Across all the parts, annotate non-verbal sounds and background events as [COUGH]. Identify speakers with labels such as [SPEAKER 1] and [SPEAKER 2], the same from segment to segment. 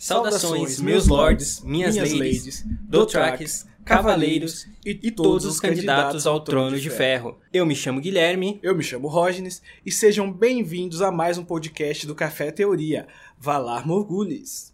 [SPEAKER 1] Saudações, meus lords, minhas, minhas ladies, dothraques, cavaleiros e, e todos os candidatos ao trono de ferro. Eu me chamo Guilherme.
[SPEAKER 2] Eu me chamo Rógenes e sejam bem-vindos a mais um podcast do Café Teoria. Valar Morgulis.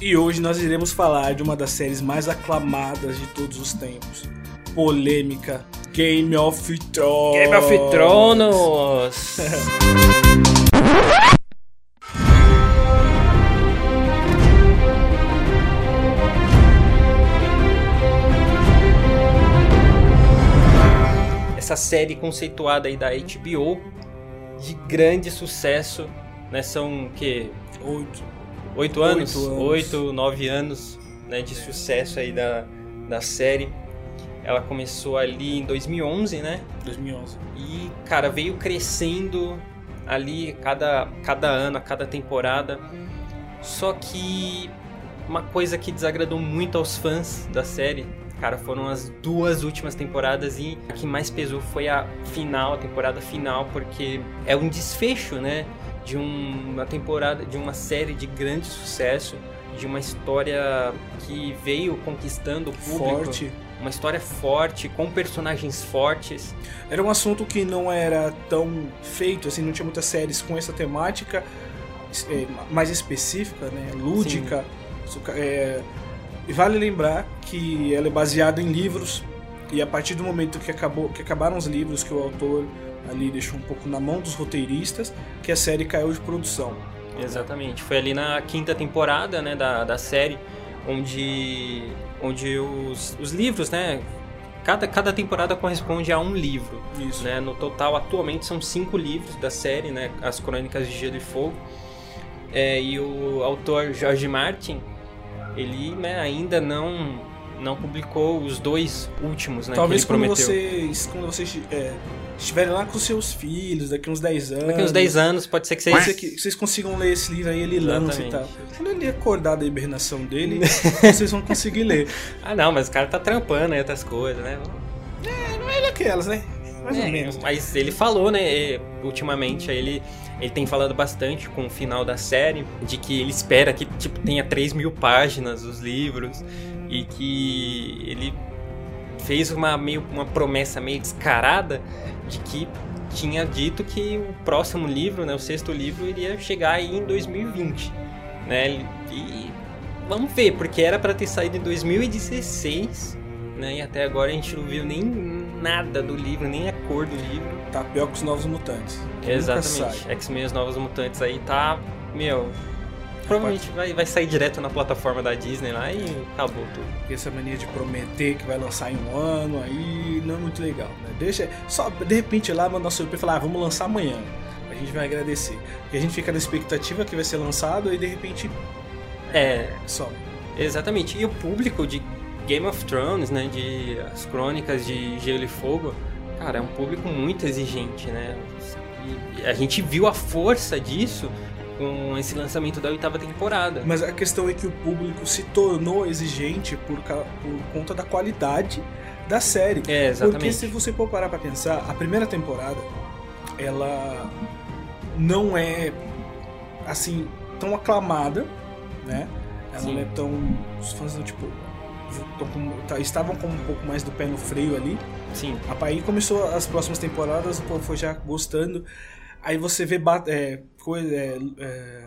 [SPEAKER 2] E hoje nós iremos falar de uma das séries mais aclamadas de todos os tempos polêmica. Game of Thrones.
[SPEAKER 1] Game of Thrones. [LAUGHS] Essa série conceituada aí da HBO de grande sucesso, né? São que
[SPEAKER 2] oito,
[SPEAKER 1] oito anos, oito, anos. oito nove anos, né? De sucesso aí da, da série ela começou ali em 2011, né?
[SPEAKER 2] 2011.
[SPEAKER 1] E, cara, veio crescendo ali cada, cada ano, a cada temporada. Só que uma coisa que desagradou muito aos fãs da série, cara, foram as duas últimas temporadas e a que mais pesou foi a final, a temporada final, porque é um desfecho, né? De uma temporada, de uma série de grande sucesso, de uma história que veio conquistando o público.
[SPEAKER 2] Forte
[SPEAKER 1] uma história forte, com personagens fortes.
[SPEAKER 2] Era um assunto que não era tão feito, assim, não tinha muitas séries com essa temática é, mais específica, né, lúdica. É, e vale lembrar que ela é baseada em livros e a partir do momento que acabou, que acabaram os livros que o autor ali deixou um pouco na mão dos roteiristas, que a série caiu de produção.
[SPEAKER 1] Exatamente, foi ali na quinta temporada, né, da, da série onde, onde os, os livros, né? Cada, cada temporada corresponde a um livro.
[SPEAKER 2] Isso.
[SPEAKER 1] Né? No total, atualmente, são cinco livros da série, né? As Crônicas de Gelo e Fogo. É, e o autor George Martin, ele né, ainda não, não publicou os dois últimos, né?
[SPEAKER 2] Talvez
[SPEAKER 1] que ele
[SPEAKER 2] quando vocês, quando vocês é, estiverem lá com seus filhos, daqui uns 10 anos.
[SPEAKER 1] Daqui uns 10 anos, pode ser que vocês. Ser
[SPEAKER 2] que vocês consigam ler esse livro aí, ele lança e tal. Quando ele acordar da hibernação dele, [LAUGHS] vocês vão conseguir ler.
[SPEAKER 1] Ah, não, mas o cara tá trampando aí outras coisas, né?
[SPEAKER 2] É, não é daquelas, né? Mais é, ou menos.
[SPEAKER 1] Mas ele falou, né, ultimamente, ele, ele tem falado bastante com o final da série, de que ele espera que, tipo, tenha 3 mil páginas os livros, e que ele fez uma, meio, uma promessa meio descarada de que tinha dito que o próximo livro, né, o sexto livro, iria chegar aí em 2020, né? E vamos ver, porque era para ter saído em 2016, né? E até agora a gente não viu nem nada do livro, nem a cor do livro.
[SPEAKER 2] Tá pior que os Novos Mutantes.
[SPEAKER 1] Exatamente. X-Men os Novos Mutantes aí tá, meu, provavelmente vai, vai sair direto na plataforma da Disney lá e acabou tudo.
[SPEAKER 2] Porque essa mania de prometer que vai lançar em um ano aí não é muito legal, né? Deixa. Só de repente lá mandar seu e falar, ah, vamos lançar amanhã. A gente vai agradecer. Porque a gente fica na expectativa que vai ser lançado e de repente.
[SPEAKER 1] É.
[SPEAKER 2] Só.
[SPEAKER 1] Exatamente. E o público de Game of Thrones, né? De as crônicas de Gelo e Fogo, cara, é um público muito exigente, né? E a gente viu a força disso com esse lançamento da oitava temporada.
[SPEAKER 2] Mas a questão é que o público se tornou exigente por, por conta da qualidade da série.
[SPEAKER 1] É, exatamente.
[SPEAKER 2] Porque se você for parar pra pensar, a primeira temporada, ela não é, assim, tão aclamada, né? Ela Sim. não é tão... Os fãs, tipo, com, tá, estavam com um pouco mais do pé no freio ali.
[SPEAKER 1] Sim.
[SPEAKER 2] Aí começou as próximas temporadas, o povo foi já gostando. Aí você vê é, coisa, é, é,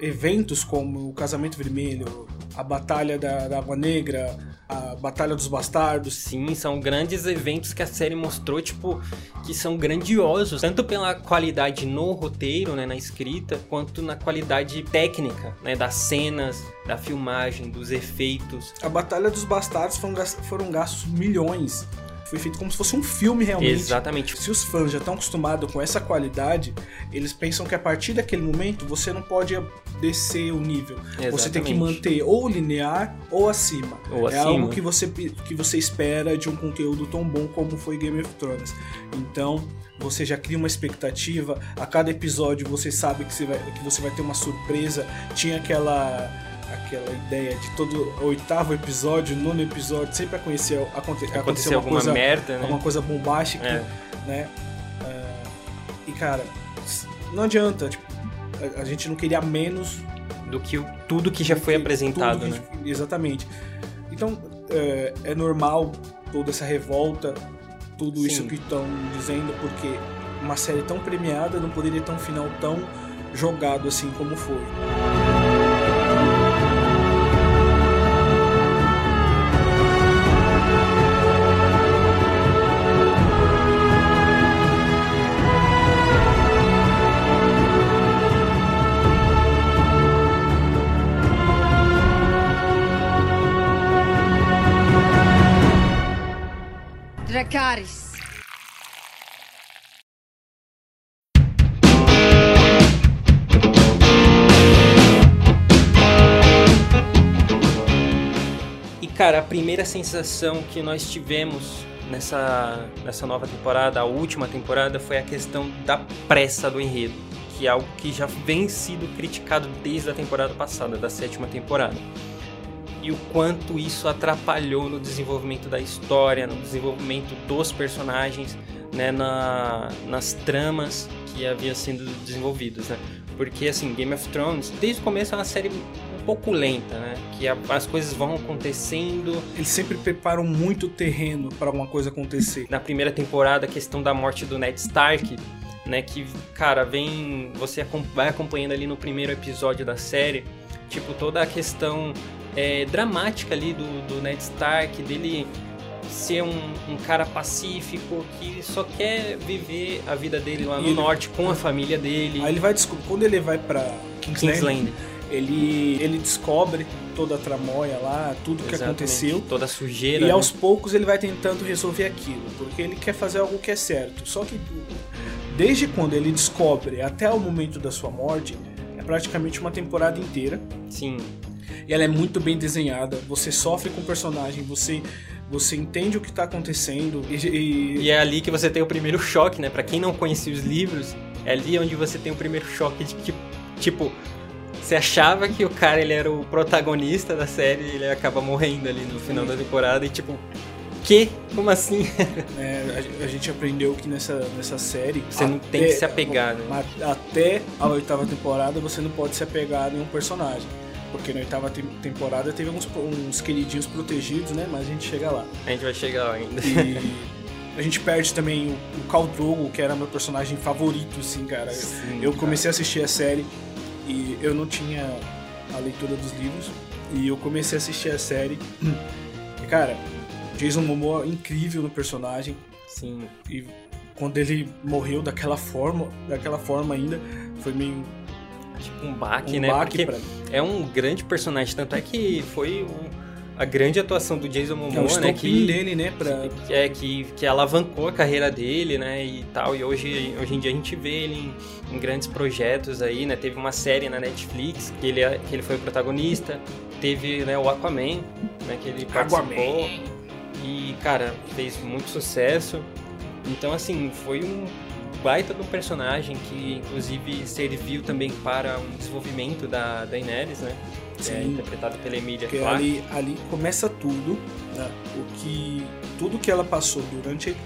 [SPEAKER 2] eventos como o Casamento Vermelho, a Batalha da, da, Água Negra, a Batalha dos Bastardos.
[SPEAKER 1] Sim, são grandes eventos que a série mostrou, tipo, que são grandiosos, tanto pela qualidade no roteiro, né, na escrita, quanto na qualidade técnica, né, das cenas, da filmagem, dos efeitos.
[SPEAKER 2] A Batalha dos Bastardos foram, foram gastos milhões foi feito como se fosse um filme realmente.
[SPEAKER 1] Exatamente.
[SPEAKER 2] Se os fãs já estão acostumados com essa qualidade, eles pensam que a partir daquele momento você não pode descer o nível. Exatamente. Você tem que manter ou linear ou acima.
[SPEAKER 1] Ou
[SPEAKER 2] é
[SPEAKER 1] acima.
[SPEAKER 2] algo que você, que você espera de um conteúdo tão bom como foi Game of Thrones. Então, você já cria uma expectativa. A cada episódio você sabe que você vai, que você vai ter uma surpresa. Tinha aquela aquela ideia de todo oitavo episódio, nono episódio, sempre acontecer, aconte,
[SPEAKER 1] Acontecer
[SPEAKER 2] acontecer uma
[SPEAKER 1] alguma
[SPEAKER 2] coisa,
[SPEAKER 1] merda, né?
[SPEAKER 2] alguma coisa bombástica,
[SPEAKER 1] É.
[SPEAKER 2] né? Ah, e cara, não adianta, tipo, a, a gente não queria menos
[SPEAKER 1] Do que tudo que já foi
[SPEAKER 2] que-
[SPEAKER 1] apresentado, né?
[SPEAKER 2] Exatamente. Então, é, é normal toda essa revolta, tudo
[SPEAKER 1] Sim.
[SPEAKER 2] isso que estão dizendo, porque uma série tão premiada não poderia ter um final tão jogado assim como foi.
[SPEAKER 1] E cara, a primeira sensação que nós tivemos nessa, nessa nova temporada, a última temporada, foi a questão da pressa do enredo, que é algo que já vem sido criticado desde a temporada passada, da sétima temporada. E o quanto isso atrapalhou no desenvolvimento da história, no desenvolvimento dos personagens, né, na, nas tramas que haviam sido desenvolvidas, né? Porque assim, Game of Thrones, desde o começo é uma série um pouco lenta, né? Que a- as coisas vão acontecendo.
[SPEAKER 2] Eles sempre preparam muito terreno para alguma coisa acontecer.
[SPEAKER 1] Na primeira temporada, a questão da morte do Ned Stark, né? Que, cara, vem. Você vai acompanhando ali no primeiro episódio da série, tipo, toda a questão é, dramática ali do, do Ned Stark, dele ser um, um cara pacífico que só quer viver a vida dele lá no
[SPEAKER 2] ele-
[SPEAKER 1] norte com a família dele.
[SPEAKER 2] Aí ele vai descobrir, quando ele vai pra Kingsland,
[SPEAKER 1] Kingsland.
[SPEAKER 2] Ele, ele descobre toda a tramóia lá, tudo que
[SPEAKER 1] Exatamente.
[SPEAKER 2] aconteceu.
[SPEAKER 1] Toda a sujeira.
[SPEAKER 2] E
[SPEAKER 1] né?
[SPEAKER 2] aos poucos ele vai tentando resolver aquilo, porque ele quer fazer algo que é certo. Só que desde quando ele descobre até o momento da sua morte, é praticamente uma temporada inteira.
[SPEAKER 1] Sim.
[SPEAKER 2] E ela é muito bem desenhada, você sofre com o personagem, você, você entende o que tá acontecendo. E, e-
[SPEAKER 1] E é ali que você tem o primeiro choque, né? Pra quem não conhecia os livros, é ali onde você tem o primeiro choque de que, tipo, você achava que o cara ele era o protagonista da série e ele acaba morrendo ali no final da temporada e tipo, que? Como assim? [LAUGHS]
[SPEAKER 2] é, a, a gente aprendeu que nessa, nessa série.
[SPEAKER 1] Você não tem que se apegar, né?
[SPEAKER 2] a- Até a oitava temporada você não pode se apegar em um personagem. Porque na oitava tem- temporada teve uns, uns queridinhos protegidos, né? Mas a gente chega lá.
[SPEAKER 1] A gente vai chegar lá ainda.
[SPEAKER 2] E a gente perde também o, o Khal Drogo, que era meu personagem favorito, assim, cara. Eu-
[SPEAKER 1] Sim,
[SPEAKER 2] eu
[SPEAKER 1] cara.
[SPEAKER 2] comecei a assistir a série e eu não tinha a leitura dos livros. E eu comecei a assistir a série. [CLEARS THROAT] E, cara, Jason Momoa incrível no personagem.
[SPEAKER 1] Sim.
[SPEAKER 2] E quando ele morreu daquela forma, daquela forma ainda, foi meio
[SPEAKER 1] Tipo um baque,
[SPEAKER 2] um
[SPEAKER 1] né?
[SPEAKER 2] baque
[SPEAKER 1] Porque
[SPEAKER 2] pra mim.
[SPEAKER 1] é um grande personagem, tanto é que foi o- a grande atuação do Jason
[SPEAKER 2] É o
[SPEAKER 1] Momoa, né? Que,
[SPEAKER 2] dele, né? Pra...
[SPEAKER 1] que, é, que, que alavancou a carreira dele, né, e tal, e hoje, hoje em dia a gente vê ele em, em grandes projetos aí, né, teve uma série na Netflix que ele, é- que ele foi o protagonista, teve, né, o Aquaman, né, que ele participou, e, cara, fez muito sucesso, então, assim, foi um baita de um personagem que, inclusive, serviu também para um desenvolvimento da Daenerys, né, é
[SPEAKER 2] Sim.
[SPEAKER 1] interpretada pela Emilia
[SPEAKER 2] Porque ali, ali começa tudo, né? O que. Tudo que ela passou durante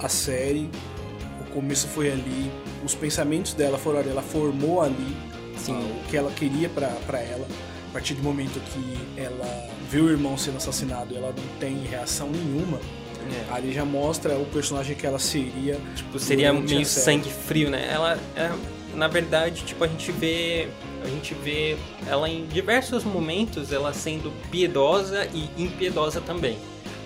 [SPEAKER 2] a série, o começo foi ali, os pensamentos dela foram ali, ela formou ali
[SPEAKER 1] Sim.
[SPEAKER 2] ah, o que ela queria pra ela. A partir do momento que ela vê o irmão sendo assassinado ela não tem reação nenhuma,
[SPEAKER 1] É.
[SPEAKER 2] ali já mostra o personagem que ela seria.
[SPEAKER 1] Tipo, seria meio sangue frio, né? Ela, é, na verdade, tipo, a gente vê, a gente vê ela em diversos momentos, ela sendo piedosa e impiedosa também.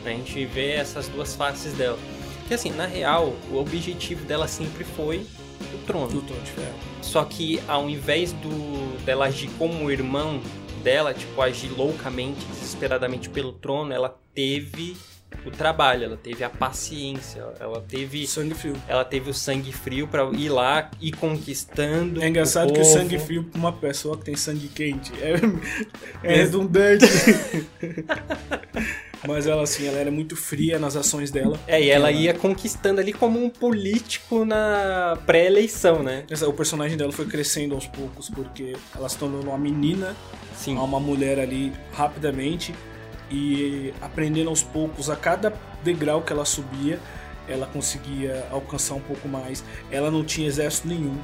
[SPEAKER 1] né? A gente vê essas duas faces dela. Porque assim, na real, o objetivo dela sempre foi o trono.
[SPEAKER 2] do Trono de Ferro.
[SPEAKER 1] Só que ao invés do dela agir como irmão dela, tipo, agir loucamente, desesperadamente pelo trono, ela teve o trabalho, ela teve a paciência, ela teve
[SPEAKER 2] Sangue frio.
[SPEAKER 1] ela teve o sangue frio pra ir lá e conquistando.
[SPEAKER 2] É engraçado que o sangue frio pra uma pessoa que tem sangue quente é, é redundante. [LAUGHS] Mas ela, assim, ela era muito fria nas ações dela.
[SPEAKER 1] É, e ela ia conquistando ali como um político na pré-eleição, né?
[SPEAKER 2] O personagem dela foi crescendo aos poucos, porque ela se tornou uma menina
[SPEAKER 1] Sim.
[SPEAKER 2] uma mulher ali rapidamente e aprendendo aos poucos, a cada degrau que ela subia, ela conseguia alcançar um pouco mais. Ela não tinha exército nenhum.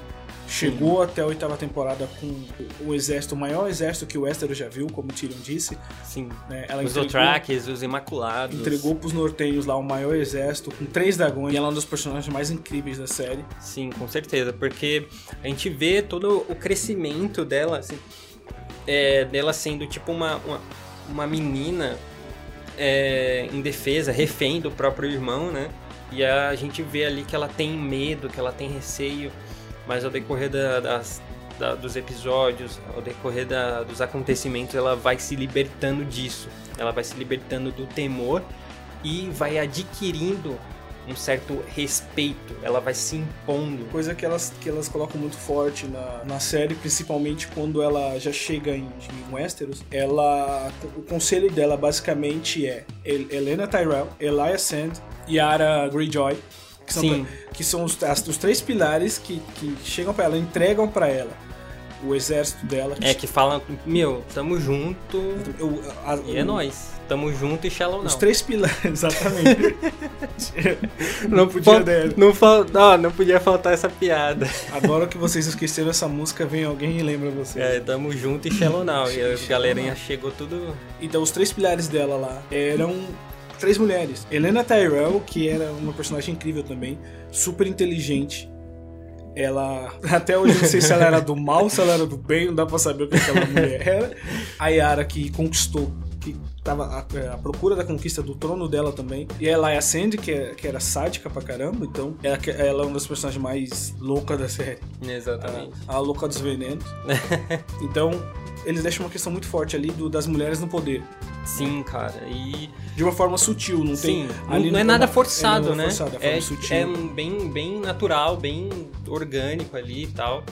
[SPEAKER 2] Chegou até a oitava temporada com o exército, o maior exército que o Westeros já viu, como o Tyrion disse.
[SPEAKER 1] Sim.
[SPEAKER 2] né? Ela
[SPEAKER 1] Os
[SPEAKER 2] entregou,
[SPEAKER 1] Dothrakis, os Imaculados.
[SPEAKER 2] entregou pros nortenhos lá o maior exército, com três dragões. E ela é um dos personagens mais incríveis da série.
[SPEAKER 1] Sim, com certeza, porque a gente vê todo o crescimento dela, assim, é, dela sendo tipo uma, uma, uma menina é, indefesa, refém do próprio irmão, né? E a gente vê ali que ela tem medo, que ela tem receio, mas ao decorrer da- das, da- dos episódios, ao decorrer da- dos acontecimentos, ela vai se libertando disso. Ela vai se libertando do temor e vai adquirindo um certo respeito. Ela vai se impondo.
[SPEAKER 2] Coisa que elas, que elas colocam muito forte na, na série, principalmente quando ela já chega em, em Westeros. Ela, o conselho dela basicamente é El- Helena Tyrell, Elia Sand e Yara Greyjoy. Que são,
[SPEAKER 1] Sim.
[SPEAKER 2] que são os, as- os três pilares que, que chegam pra ela, entregam pra ela o exército dela.
[SPEAKER 1] É que fala, meu, tamo junto
[SPEAKER 2] Eu- a-
[SPEAKER 1] e é
[SPEAKER 2] o-
[SPEAKER 1] nóis. Tamo junto e shallow não.
[SPEAKER 2] Os três pilares, [LAUGHS] exatamente.
[SPEAKER 1] não
[SPEAKER 2] podia,
[SPEAKER 1] fal-? Não, fal- não, não podia faltar essa piada.
[SPEAKER 2] Agora que vocês esqueceram essa música, vem alguém e lembra vocês.
[SPEAKER 1] É, tamo junto e shallow não. E a galerinha
[SPEAKER 2] now.
[SPEAKER 1] chegou tudo.
[SPEAKER 2] Então, os três pilares dela lá eram três mulheres. Helena Tyrell, que era uma personagem incrível também, super inteligente. Ela. [LAUGHS] Até hoje eu não sei se ela era do mal, se ela era do bem, não dá pra saber o que aquela mulher era. A Yara, que conquistou, que tava à, à procura da conquista do trono dela também. E a Elia Sand, que, é- que era sádica pra caramba, então ela, ela é uma das personagens mais loucas da série.
[SPEAKER 1] Exatamente.
[SPEAKER 2] A, a louca dos venenos. [LAUGHS] então, eles deixam uma questão muito forte ali do, das mulheres no poder.
[SPEAKER 1] Sim, cara. E.
[SPEAKER 2] de uma forma sutil, não
[SPEAKER 1] Sim,
[SPEAKER 2] tem.
[SPEAKER 1] não,
[SPEAKER 2] ali
[SPEAKER 1] não é
[SPEAKER 2] tem
[SPEAKER 1] nada
[SPEAKER 2] uma-
[SPEAKER 1] forçado,
[SPEAKER 2] é nada
[SPEAKER 1] né?
[SPEAKER 2] Forçado, é,
[SPEAKER 1] é, é bem, bem natural, bem orgânico ali e tal.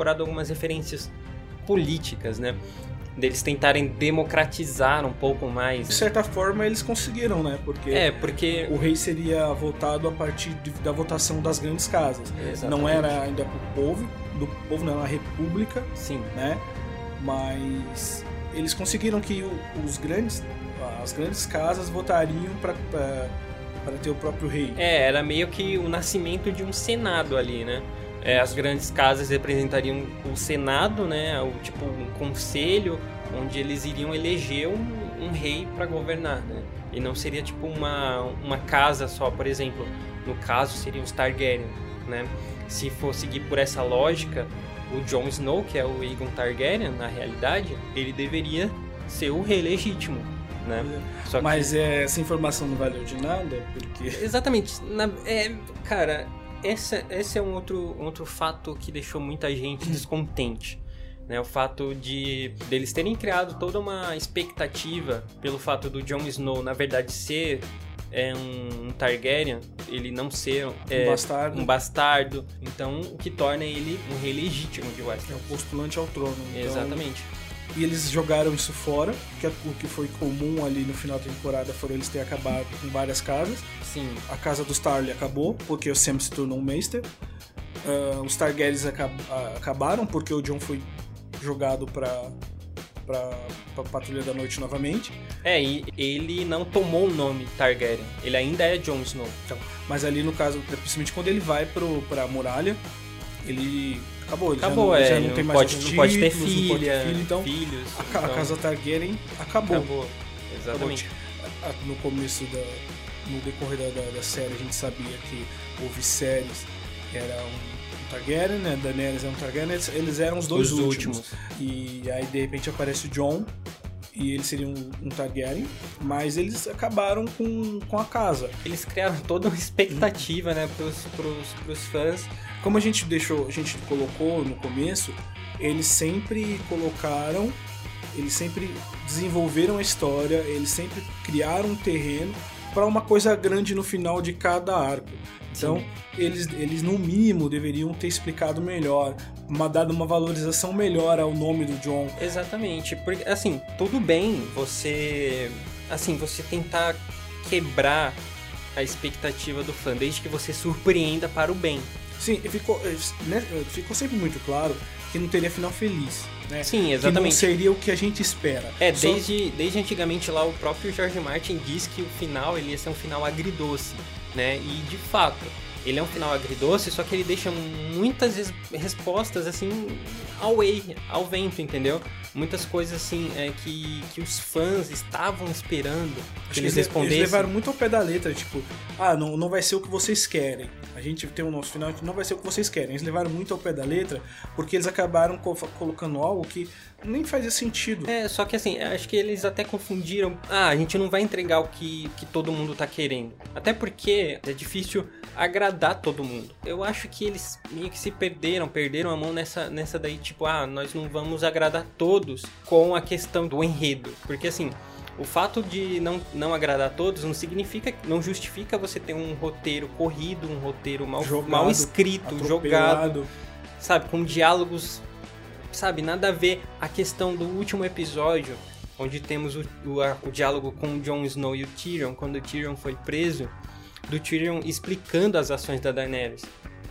[SPEAKER 1] Temporada algumas referências políticas, né? Deles tentarem democratizar um pouco
[SPEAKER 2] De
[SPEAKER 1] mais.
[SPEAKER 2] certa forma, eles conseguiram, né? Porque
[SPEAKER 1] É, porque.
[SPEAKER 2] o rei seria votado a partir de- da votação das grandes casas.
[SPEAKER 1] Exatamente.
[SPEAKER 2] Não era ainda pro povo, do povo não era uma república,
[SPEAKER 1] Sim,
[SPEAKER 2] né? Mas eles conseguiram que o- os grandes, as grandes casas votariam para para ter o próprio rei.
[SPEAKER 1] É, era meio que o nascimento de um senado ali, né? É, as grandes casas representariam o senado, né? O tipo um conselho onde eles iriam eleger um, um rei para governar, né? E não seria tipo uma, uma casa só, por exemplo. No caso seriam os Targaryen, né? Se for seguir por essa lógica, o Jon Snow, que é o Aegon Targaryen, na realidade, ele deveria ser o rei legítimo, né? Que-
[SPEAKER 2] Mas é, essa informação não valeu de nada, porque
[SPEAKER 1] Exatamente. Na- é, cara, essa, esse é um outro, um outro fato que deixou muita gente descontente. Né, o fato de deles terem criado toda uma expectativa pelo fato do Jon Snow, na verdade, ser é, um Targaryen, ele não ser é,
[SPEAKER 2] um bastardo
[SPEAKER 1] um bastardo. Então, o que torna ele um rei legítimo de
[SPEAKER 2] é
[SPEAKER 1] Westeros.
[SPEAKER 2] o postulante ao trono. Então,
[SPEAKER 1] Exatamente.
[SPEAKER 2] E eles jogaram isso fora, que é o que foi comum ali no final da temporada foram eles terem acabado com várias casas.
[SPEAKER 1] Sim.
[SPEAKER 2] A casa dos Tarly acabou, porque o Sam se tornou um Meister. Ah, os Targaryens acab- ah, acabaram, porque o Jon foi jogado pra, pra, pra Patrulha da Noite novamente.
[SPEAKER 1] É, e ele não tomou o nome Targaryen. Ele ainda é Jon Snow.
[SPEAKER 2] Então, mas ali no caso, principalmente quando ele vai pro, pra muralha, ele acabou. Ele
[SPEAKER 1] Acabou,
[SPEAKER 2] já não,
[SPEAKER 1] é.
[SPEAKER 2] já não tem
[SPEAKER 1] não
[SPEAKER 2] mais
[SPEAKER 1] pode,
[SPEAKER 2] os
[SPEAKER 1] não pode ter
[SPEAKER 2] títulos, não pode ter
[SPEAKER 1] filha,
[SPEAKER 2] filho, então
[SPEAKER 1] filhos.
[SPEAKER 2] a, ca- a
[SPEAKER 1] então,
[SPEAKER 2] casa Targaryen acabou.
[SPEAKER 1] acabou. Exatamente.
[SPEAKER 2] A- No começo da. No decorrer da, da, da série, a gente sabia que o Viserys era um, um Targaryen, né? Daenerys era um Targaryen, eles, eles eram os dois
[SPEAKER 1] Os
[SPEAKER 2] últimos.
[SPEAKER 1] últimos.
[SPEAKER 2] E aí de repente aparece o Jon e eles seriam um Targaryen, mas eles acabaram com, com a casa.
[SPEAKER 1] Eles criaram toda uma expectativa, né, pros, pros, pros fãs.
[SPEAKER 2] Como a gente deixou, a gente colocou no começo, eles sempre colocaram, eles sempre desenvolveram a história, eles sempre criaram um terreno para uma coisa grande no final de cada arco. Então, eles, eles no mínimo deveriam ter explicado melhor, uma, dado uma valorização melhor ao nome do John.
[SPEAKER 1] Exatamente, porque assim, tudo bem você assim, você tentar quebrar a expectativa do fã, desde que você surpreenda para o bem.
[SPEAKER 2] Sim, ficou, né, ficou sempre muito claro que não teria final feliz. Né?
[SPEAKER 1] Sim, exatamente.
[SPEAKER 2] Que não seria o que a gente espera.
[SPEAKER 1] É, Só... desde, desde antigamente lá o próprio George Martin diz que o final ele ia ser um final agridoce, né? E de fato, ele é um final agridoce, só que ele deixa muitas respostas assim ao way, ao vento, entendeu? Muitas coisas assim é, que, que os fãs estavam esperando Acho que eles respondessem.
[SPEAKER 2] Eles levaram muito ao pé da letra, tipo, ah, não, não vai ser o que vocês querem. A gente tem o nosso final que não vai ser o que vocês querem. Eles levaram muito ao pé da letra porque eles acabaram co colocando algo que nem fazia sentido.
[SPEAKER 1] É, só que assim, acho que eles até confundiram. Ah, a gente não vai entregar o que, que todo mundo tá querendo. Até porque é difícil agradar todo mundo. Eu acho que eles meio que se perderam, perderam a mão nessa, nessa daí, tipo, ah, nós não vamos agradar todos com a questão do enredo. Porque assim, o fato de não, não agradar a todos não significa, não justifica você ter um roteiro corrido, um roteiro mal, jogado, mal escrito, jogado, sabe, com diálogos, sabe, nada a ver. A questão do último episódio, onde temos o, o, a, o diálogo com o Jon Snow e o Tyrion, quando o Tyrion foi preso, do Tyrion explicando as ações da Daenerys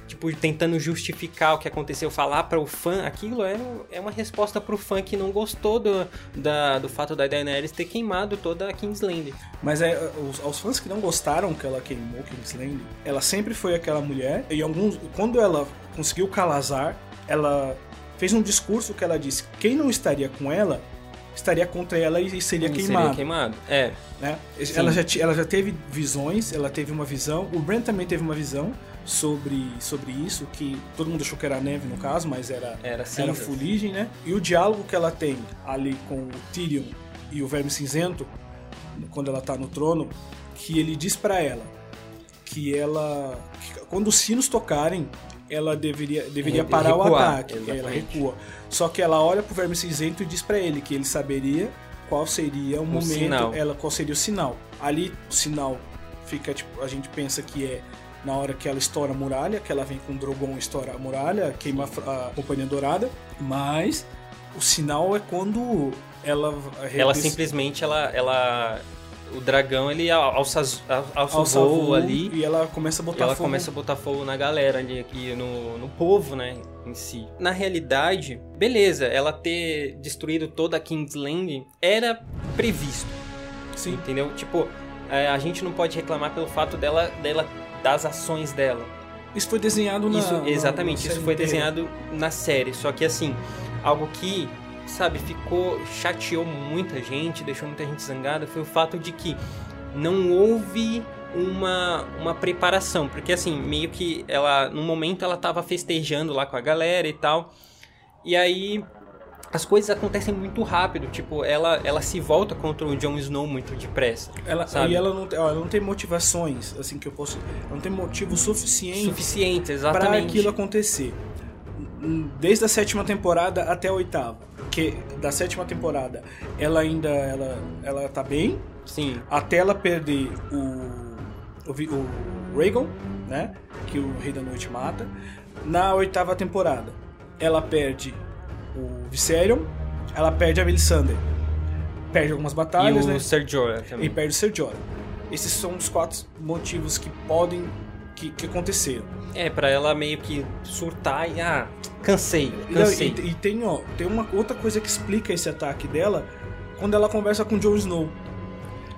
[SPEAKER 1] tipo, tentando justificar o que aconteceu, falar para o fã, aquilo é, é uma resposta pro fã que não gostou do, da, do fato da Daenerys ter queimado toda a Kingsland.
[SPEAKER 2] Mas é, os, aos fãs que não gostaram que ela queimou Kingsland, ela sempre foi aquela mulher, e alguns, quando ela conseguiu Calazar, ela fez um discurso que ela disse: quem não estaria com ela estaria contra ela e seria queimado. Seria
[SPEAKER 1] queimado, é.
[SPEAKER 2] Né? Ela, já, ela já teve visões, ela teve uma visão, o Brent também teve uma visão sobre, sobre isso, que todo mundo achou que era neve no caso, mas era,
[SPEAKER 1] era,
[SPEAKER 2] era fuligem, né? E o diálogo que ela tem ali com o Tyrion e o Verme Cinzento, quando ela tá no trono, que ele diz para ela que ela. Que quando os sinos tocarem, ela deveria, deveria parar recuar, o ataque. Exatamente. Ela recua. Só que ela olha pro Verme Cinzento e diz para ele que ele saberia qual seria o, o momento, sinal. ela qual seria o sinal. Ali o sinal fica tipo, a gente pensa que é na hora que ela estoura a muralha, que ela vem com o Drogon estoura a muralha, queima a, Companhia Dourada, mas o sinal é quando ela
[SPEAKER 1] ela simplesmente ela ela o dragão ele alça, alça, alça voo, voo ali
[SPEAKER 2] e ela começa a botar
[SPEAKER 1] ela
[SPEAKER 2] fogo.
[SPEAKER 1] começa a botar fogo na galera ali aqui no, no povo, né, em si. Na realidade, beleza, ela ter destruído toda a Kingsland era previsto. Sim. Entendeu? Tipo, é, a gente não pode reclamar pelo fato dela dela das ações dela.
[SPEAKER 2] Isso foi desenhado na.
[SPEAKER 1] Isso, exatamente,
[SPEAKER 2] na
[SPEAKER 1] isso foi inteira. desenhado na série. Só que assim, algo que, sabe, ficou. chateou muita gente, deixou muita gente zangada, foi o fato de que não houve uma, uma preparação. Porque assim, meio que ela. No momento ela tava festejando lá com a galera e tal. E aí as coisas acontecem muito rápido, tipo, ela, ela se volta contra o Jon Snow muito depressa.
[SPEAKER 2] Ela,
[SPEAKER 1] sabe?
[SPEAKER 2] E ela não, ela não tem motivações, assim, que eu posso. Ela não tem motivo suficiente.
[SPEAKER 1] Suficiente, exatamente.
[SPEAKER 2] Para aquilo acontecer. Desde a sétima temporada até a oitava. Que da sétima temporada ela ainda ela, ela tá bem.
[SPEAKER 1] Sim.
[SPEAKER 2] Até ela perder o. O, o Rhaegon, né? Que o Rei da Noite mata. Na oitava temporada, ela perde o Viserion, ela perde a Melisandre. Perde algumas batalhas,
[SPEAKER 1] e
[SPEAKER 2] o
[SPEAKER 1] né? Também.
[SPEAKER 2] E perde o Ser Jorah. Esses são os quatro motivos que podem que, que aconteceram.
[SPEAKER 1] É, para ela meio que surtar e ah, cansei, cansei.
[SPEAKER 2] Não, e, e, tem, ó, tem uma outra coisa que explica esse ataque dela quando ela conversa com Jon Snow.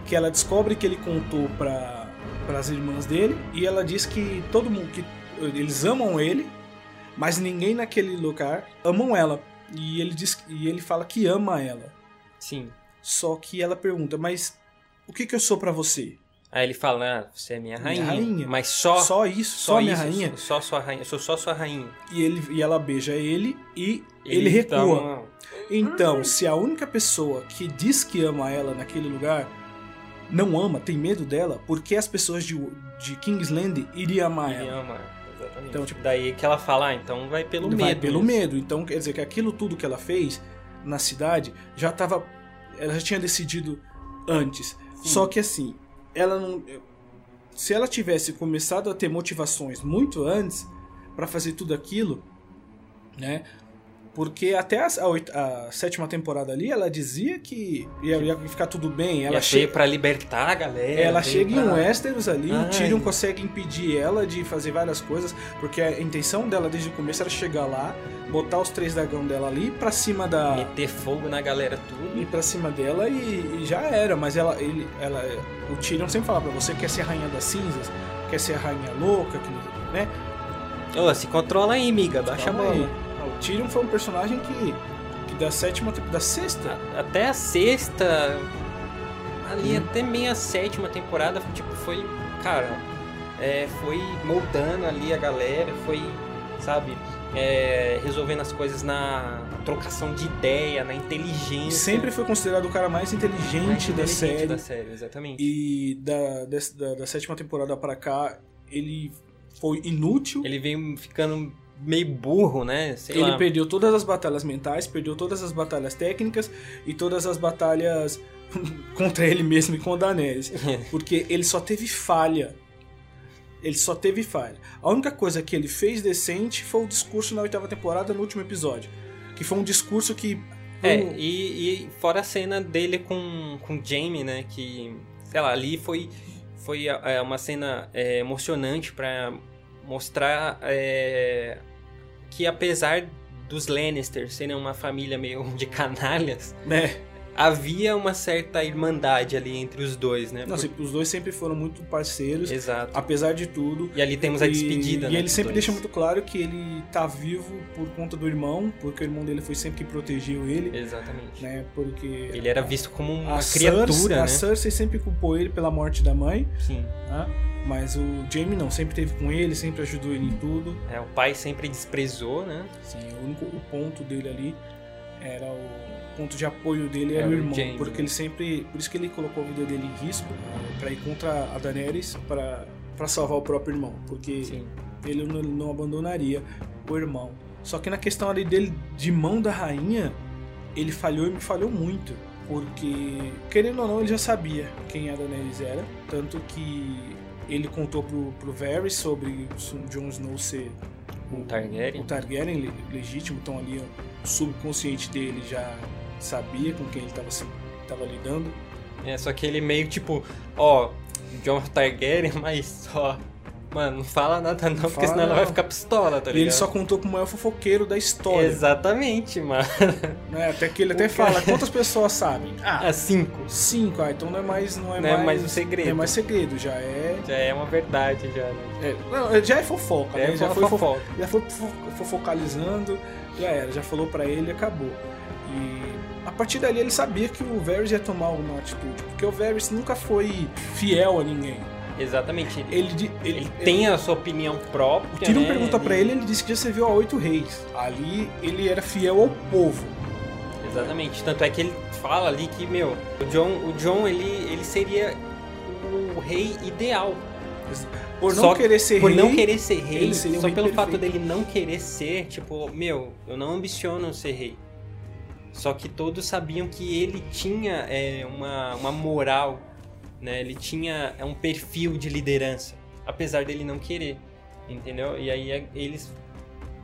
[SPEAKER 2] Que ela descobre que ele contou para para as irmãs dele e ela diz que todo mundo que eles amam ele, mas ninguém naquele lugar amam ela. E ele diz e ele fala que ama ela.
[SPEAKER 1] Sim.
[SPEAKER 2] Só que ela pergunta: "Mas o que que eu sou para você?"
[SPEAKER 1] Aí ele fala, ah, você é minha rainha.
[SPEAKER 2] Minha rainha.
[SPEAKER 1] Mas só.
[SPEAKER 2] Só isso, só, minha
[SPEAKER 1] isso,
[SPEAKER 2] rainha.
[SPEAKER 1] Só, só sua rainha. Eu sou só sua rainha.
[SPEAKER 2] E, ele, e ela beija ele e ele, recua.
[SPEAKER 1] então-
[SPEAKER 2] Então, se a única pessoa que diz que ama ela naquele lugar não ama, tem medo dela, por que as pessoas de, de Kingsland iriam amar
[SPEAKER 1] Ele
[SPEAKER 2] ela?
[SPEAKER 1] ama, exatamente.
[SPEAKER 2] Então, tipo-
[SPEAKER 1] Daí que ela fala, ah, então vai pelo
[SPEAKER 2] Vai
[SPEAKER 1] medo.
[SPEAKER 2] pelo
[SPEAKER 1] mesmo.
[SPEAKER 2] medo. Então, quer dizer que aquilo tudo que ela fez na cidade já estava. Ela já tinha decidido antes. Só que assim, ela não. Se ela tivesse começado a ter motivações muito antes para fazer tudo aquilo, né? Porque até a, a a sétima temporada ali, ela dizia que ia, ia ficar tudo bem. Ela chega.
[SPEAKER 1] pra libertar a galera.
[SPEAKER 2] Ela chega em
[SPEAKER 1] pra-
[SPEAKER 2] Westeros ali, o
[SPEAKER 1] Ai.
[SPEAKER 2] Tyrion consegue impedir ela de fazer várias coisas, porque a intenção dela desde o começo era chegar lá, botar os três dragão dela ali pra cima da
[SPEAKER 1] Meter fogo na galera tudo.
[SPEAKER 2] ir pra cima dela e, e já era, mas ela ele ela o Tyrion sempre fala pra você quer ser a rainha das cinzas, quer ser a rainha louca, que, né?
[SPEAKER 1] Ô, se controla aí, miga. Baixa a bola.
[SPEAKER 2] Tyrion foi um personagem que que da sétima da sexta
[SPEAKER 1] Até a sexta. Ali
[SPEAKER 2] Hum.
[SPEAKER 1] até meia sétima temporada, tipo, foi. Cara, é, foi moldando ali a galera, foi, sabe, é, resolvendo as coisas na trocação de ideia, na inteligência.
[SPEAKER 2] sempre foi considerado o cara mais inteligente,
[SPEAKER 1] mais
[SPEAKER 2] da
[SPEAKER 1] inteligente
[SPEAKER 2] série.
[SPEAKER 1] da série, exatamente.
[SPEAKER 2] E da, da, da sétima temporada pra cá, ele foi inútil.
[SPEAKER 1] Ele veio ficando meio burro, né? Sei
[SPEAKER 2] Ele
[SPEAKER 1] lá.
[SPEAKER 2] perdeu todas as batalhas mentais, perdeu todas as batalhas técnicas e todas as batalhas [LAUGHS] contra ele mesmo e com a Daenerys. [LAUGHS] Porque ele só teve falha. Ele só teve falha. A única coisa que ele fez decente foi o discurso na oitava temporada, no último episódio. Que foi um discurso que.
[SPEAKER 1] É,
[SPEAKER 2] um-
[SPEAKER 1] e, e fora a cena dele com, com o Jamie, né? Que, sei lá, ali foi, foi é, uma cena é, emocionante pra mostrar é, que apesar dos Lannisters serem uma família meio [LAUGHS] de canalhas,
[SPEAKER 2] né?
[SPEAKER 1] Havia uma certa irmandade ali entre os dois, né?
[SPEAKER 2] Não, assim, os dois sempre foram muito parceiros,
[SPEAKER 1] Exato.
[SPEAKER 2] apesar de tudo.
[SPEAKER 1] E ali temos a
[SPEAKER 2] E-
[SPEAKER 1] despedida,
[SPEAKER 2] E,
[SPEAKER 1] né,
[SPEAKER 2] ele sempre
[SPEAKER 1] dois.
[SPEAKER 2] deixa muito claro que ele tá vivo por conta do irmão, porque o irmão dele foi sempre que protegeu ele,
[SPEAKER 1] Exatamente.
[SPEAKER 2] né? Porque
[SPEAKER 1] Ele era visto como uma
[SPEAKER 2] a
[SPEAKER 1] criatura,
[SPEAKER 2] Cersei,
[SPEAKER 1] né?
[SPEAKER 2] a Cersei sempre culpou ele pela morte da mãe,
[SPEAKER 1] Sim.
[SPEAKER 2] né? Mas o Jaime não, sempre teve com ele, sempre ajudou ele em tudo.
[SPEAKER 1] É, o pai sempre desprezou, né?
[SPEAKER 2] Sim, o único o ponto dele ali era o ponto de apoio dele era
[SPEAKER 1] Era
[SPEAKER 2] o irmão,
[SPEAKER 1] Jaime,
[SPEAKER 2] porque
[SPEAKER 1] né?
[SPEAKER 2] ele sempre, por isso que ele colocou a vida dele em risco pra ir contra a Daenerys para para salvar o próprio irmão, porque
[SPEAKER 1] Sim.
[SPEAKER 2] ele não, não abandonaria o irmão. Só que na questão ali dele de mão da rainha, ele falhou e me falhou muito. Porque, querendo ou não, ele já sabia quem a Daenerys era. Tanto que ele contou pro, pro Varys sobre o Jon Snow ser
[SPEAKER 1] Um Targaryen.
[SPEAKER 2] o Targaryen le- legítimo. Então ali o subconsciente dele já sabia com quem ele estava tava lidando.
[SPEAKER 1] É, só que ele meio tipo, ó, John Targaryen, [LAUGHS] mas só. Mano, não fala nada não, porque
[SPEAKER 2] fala
[SPEAKER 1] senão ela
[SPEAKER 2] não.
[SPEAKER 1] vai ficar pistola, tá
[SPEAKER 2] e
[SPEAKER 1] ligado?
[SPEAKER 2] ele só contou com o maior fofoqueiro da história.
[SPEAKER 1] Exatamente, mano. [LAUGHS]
[SPEAKER 2] Né? Até que ele até fala, quantas pessoas sabem? Ah, [LAUGHS]
[SPEAKER 1] Ah, cinco.
[SPEAKER 2] Cinco, ah, então não é mais. Não é,
[SPEAKER 1] Não é
[SPEAKER 2] mais,
[SPEAKER 1] mais um segredo.
[SPEAKER 2] Não é mais segredo, já é.
[SPEAKER 1] Já é uma verdade, já, né?
[SPEAKER 2] é- não, já é fofoca,
[SPEAKER 1] Já
[SPEAKER 2] né?
[SPEAKER 1] é
[SPEAKER 2] já, foi fofo-
[SPEAKER 1] fofoca.
[SPEAKER 2] já foi fofo- fofocalizando, já era, já falou pra ele e acabou. A partir dali ele sabia que o Varys ia tomar alguma atitude, porque o Varys nunca foi fiel a ninguém.
[SPEAKER 1] Exatamente. Ele,
[SPEAKER 2] Ele, ele,
[SPEAKER 1] ele tem a sua opinião própria.
[SPEAKER 2] O Tyrion
[SPEAKER 1] né?
[SPEAKER 2] pergunta pra ele, ele disse que já serviu a oito reis. Ali ele era fiel ao povo.
[SPEAKER 1] Exatamente. Tanto é que ele fala ali que, meu, o John, o John ele, ele seria o rei ideal.
[SPEAKER 2] Por não
[SPEAKER 1] Só
[SPEAKER 2] querer ser
[SPEAKER 1] Por
[SPEAKER 2] rei,
[SPEAKER 1] não querer ser rei, só
[SPEAKER 2] rei
[SPEAKER 1] pelo fato
[SPEAKER 2] perfeito.
[SPEAKER 1] dele não querer ser, tipo, meu, eu não ambiciono ser rei. Só que todos sabiam que ele tinha é, uma, uma moral, né? Ele tinha é, um perfil de liderança, apesar dele não querer, entendeu? E aí é- eles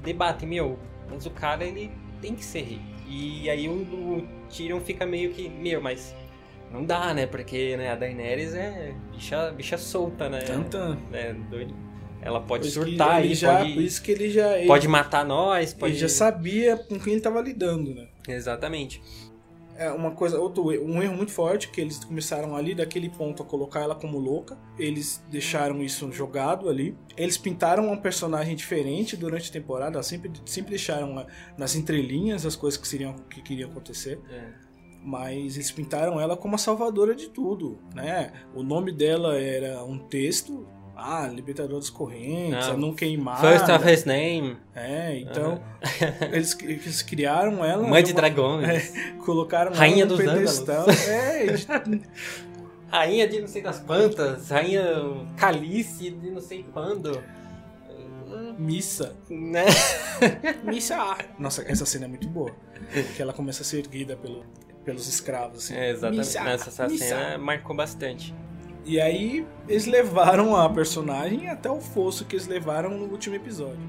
[SPEAKER 1] debatem, meu, mas o cara ele tem que ser rei. E aí o, o Tyrion fica meio que, meu, mas não dá, né? Porque né, a Daenerys é bicha, bicha solta, né?
[SPEAKER 2] Tantã.
[SPEAKER 1] É, doido. Ela pode surtar
[SPEAKER 2] ele
[SPEAKER 1] aí,
[SPEAKER 2] já,
[SPEAKER 1] pode,
[SPEAKER 2] Por isso que ele já. Ele,
[SPEAKER 1] pode matar nós, pode...
[SPEAKER 2] ele já sabia com quem ele estava lidando, né?
[SPEAKER 1] Exatamente.
[SPEAKER 2] É uma coisa, outro, um erro muito forte que eles começaram ali daquele ponto a colocar ela como louca. Eles deixaram isso jogado ali. Eles pintaram uma personagem diferente durante a temporada. Sempre, sempre deixaram lá nas entrelinhas as coisas que seriam que queriam acontecer.
[SPEAKER 1] É.
[SPEAKER 2] mas eles pintaram ela como a salvadora de tudo, né? O nome dela era um texto, ah, libertador das correntes,
[SPEAKER 1] Não.
[SPEAKER 2] a não queimar.
[SPEAKER 1] First of his name.
[SPEAKER 2] É, então eles, eles criaram ela.
[SPEAKER 1] Mãe
[SPEAKER 2] de uma-
[SPEAKER 1] dragões.
[SPEAKER 2] é, colocaram
[SPEAKER 1] Rainha
[SPEAKER 2] ela no
[SPEAKER 1] dos
[SPEAKER 2] pedestal. É, de- [LAUGHS]
[SPEAKER 1] Rainha de não sei das quantas. Rainha Calice de não sei quando.
[SPEAKER 2] missa.
[SPEAKER 1] Né? [LAUGHS]
[SPEAKER 2] Missa. Nossa, essa cena é muito boa. Que ela começa a ser erguida pelo, pelos escravos. Assim.
[SPEAKER 1] É, exatamente.
[SPEAKER 2] Missa,
[SPEAKER 1] Nessa essa
[SPEAKER 2] missa.
[SPEAKER 1] cena marcou bastante.
[SPEAKER 2] E aí eles levaram a personagem até o fosso que eles levaram no último episódio.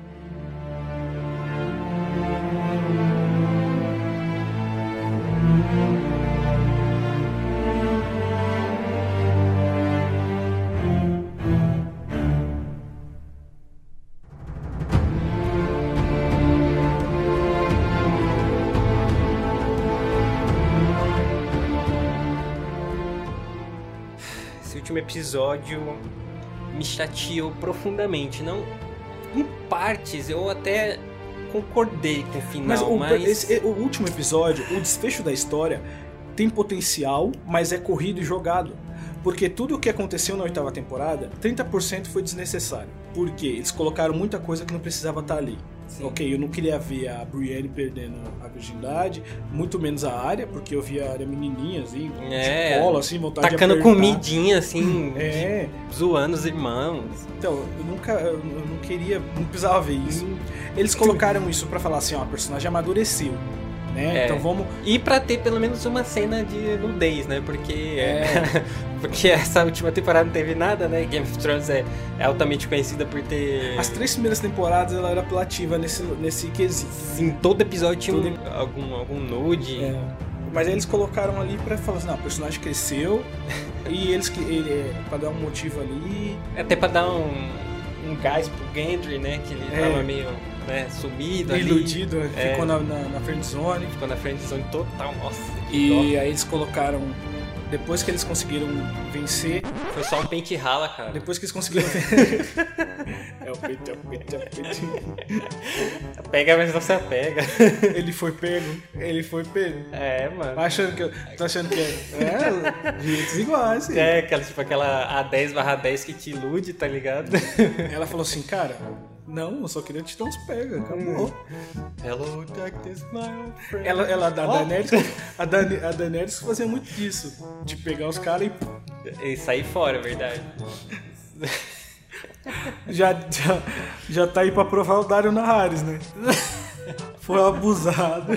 [SPEAKER 1] Episódio me chateou profundamente. Não. Em partes, eu até concordei com o
[SPEAKER 2] Mas,
[SPEAKER 1] final,
[SPEAKER 2] o,
[SPEAKER 1] mas.
[SPEAKER 2] esse- o último episódio, o desfecho da história, tem potencial, mas é corrido e jogado. Porque tudo o que aconteceu na oitava temporada, 30% foi desnecessário. Porque eles colocaram muita coisa que não precisava estar ali.
[SPEAKER 1] Sim.
[SPEAKER 2] Ok, eu não queria ver a Brienne perdendo a virgindade, muito menos a área, porque eu via a área menininha, assim,
[SPEAKER 1] É,
[SPEAKER 2] de cola, assim, vontade
[SPEAKER 1] Tacando
[SPEAKER 2] de apertar.
[SPEAKER 1] comidinha assim, [LAUGHS]
[SPEAKER 2] É,
[SPEAKER 1] zoando os irmãos.
[SPEAKER 2] então, eu nunca, eu não queria, não precisava ver isso. Eles colocaram isso pra falar assim, ó, a personagem amadureceu, né?
[SPEAKER 1] É.
[SPEAKER 2] Então vamos,
[SPEAKER 1] E pra ter pelo menos uma cena de nudez, né? Porque
[SPEAKER 2] É. [LAUGHS]
[SPEAKER 1] porque essa última temporada não teve nada, né? Game of Thrones é, é altamente conhecida por ter
[SPEAKER 2] As três primeiras temporadas ela era apelativa nesse, nesse quesito.
[SPEAKER 1] em todo episódio tinha um-
[SPEAKER 2] Todo-
[SPEAKER 1] algum algum nude.
[SPEAKER 2] É. Mas aí eles colocaram ali pra falar assim, não, o personagem cresceu [LAUGHS] e eles que ele é, pra dar um motivo ali.
[SPEAKER 1] Até pra dar um, um gás pro Gendry, né? Que ele
[SPEAKER 2] É.
[SPEAKER 1] tava meio né, sumido ali.
[SPEAKER 2] Iludido,
[SPEAKER 1] É.
[SPEAKER 2] ficou na, na, na friend zone.
[SPEAKER 1] Ficou na frente zone total. Nossa,
[SPEAKER 2] E aí eles colocaram. Depois que eles conseguiram vencer.
[SPEAKER 1] Foi só um pente rala, cara.
[SPEAKER 2] Depois que eles conseguiram. [LAUGHS] é o peito, é o peito, é o peito.
[SPEAKER 1] Pega, mas não se apega.
[SPEAKER 2] Ele foi pego. Ele foi pego.
[SPEAKER 1] É, mano.
[SPEAKER 2] Tá achando que eu. Tá achando que é. É, jeitos iguais. sim.
[SPEAKER 1] É, aquela, tipo, aquela A10 barra 10 que te ilude, tá ligado?
[SPEAKER 2] Ela falou assim, cara, não, eu só queria te dar uns pega, acabou.
[SPEAKER 1] Hello, darkness, my friend.
[SPEAKER 2] Ela, ela a
[SPEAKER 1] Ó.
[SPEAKER 2] Daenerys, a, Dani, a Daenerys fazia muito disso. De pegar os caras e
[SPEAKER 1] E sair fora, é verdade. [LAUGHS]
[SPEAKER 2] já, já, já tá aí pra provar o Dario Naharis, né? [LAUGHS] Foi abusado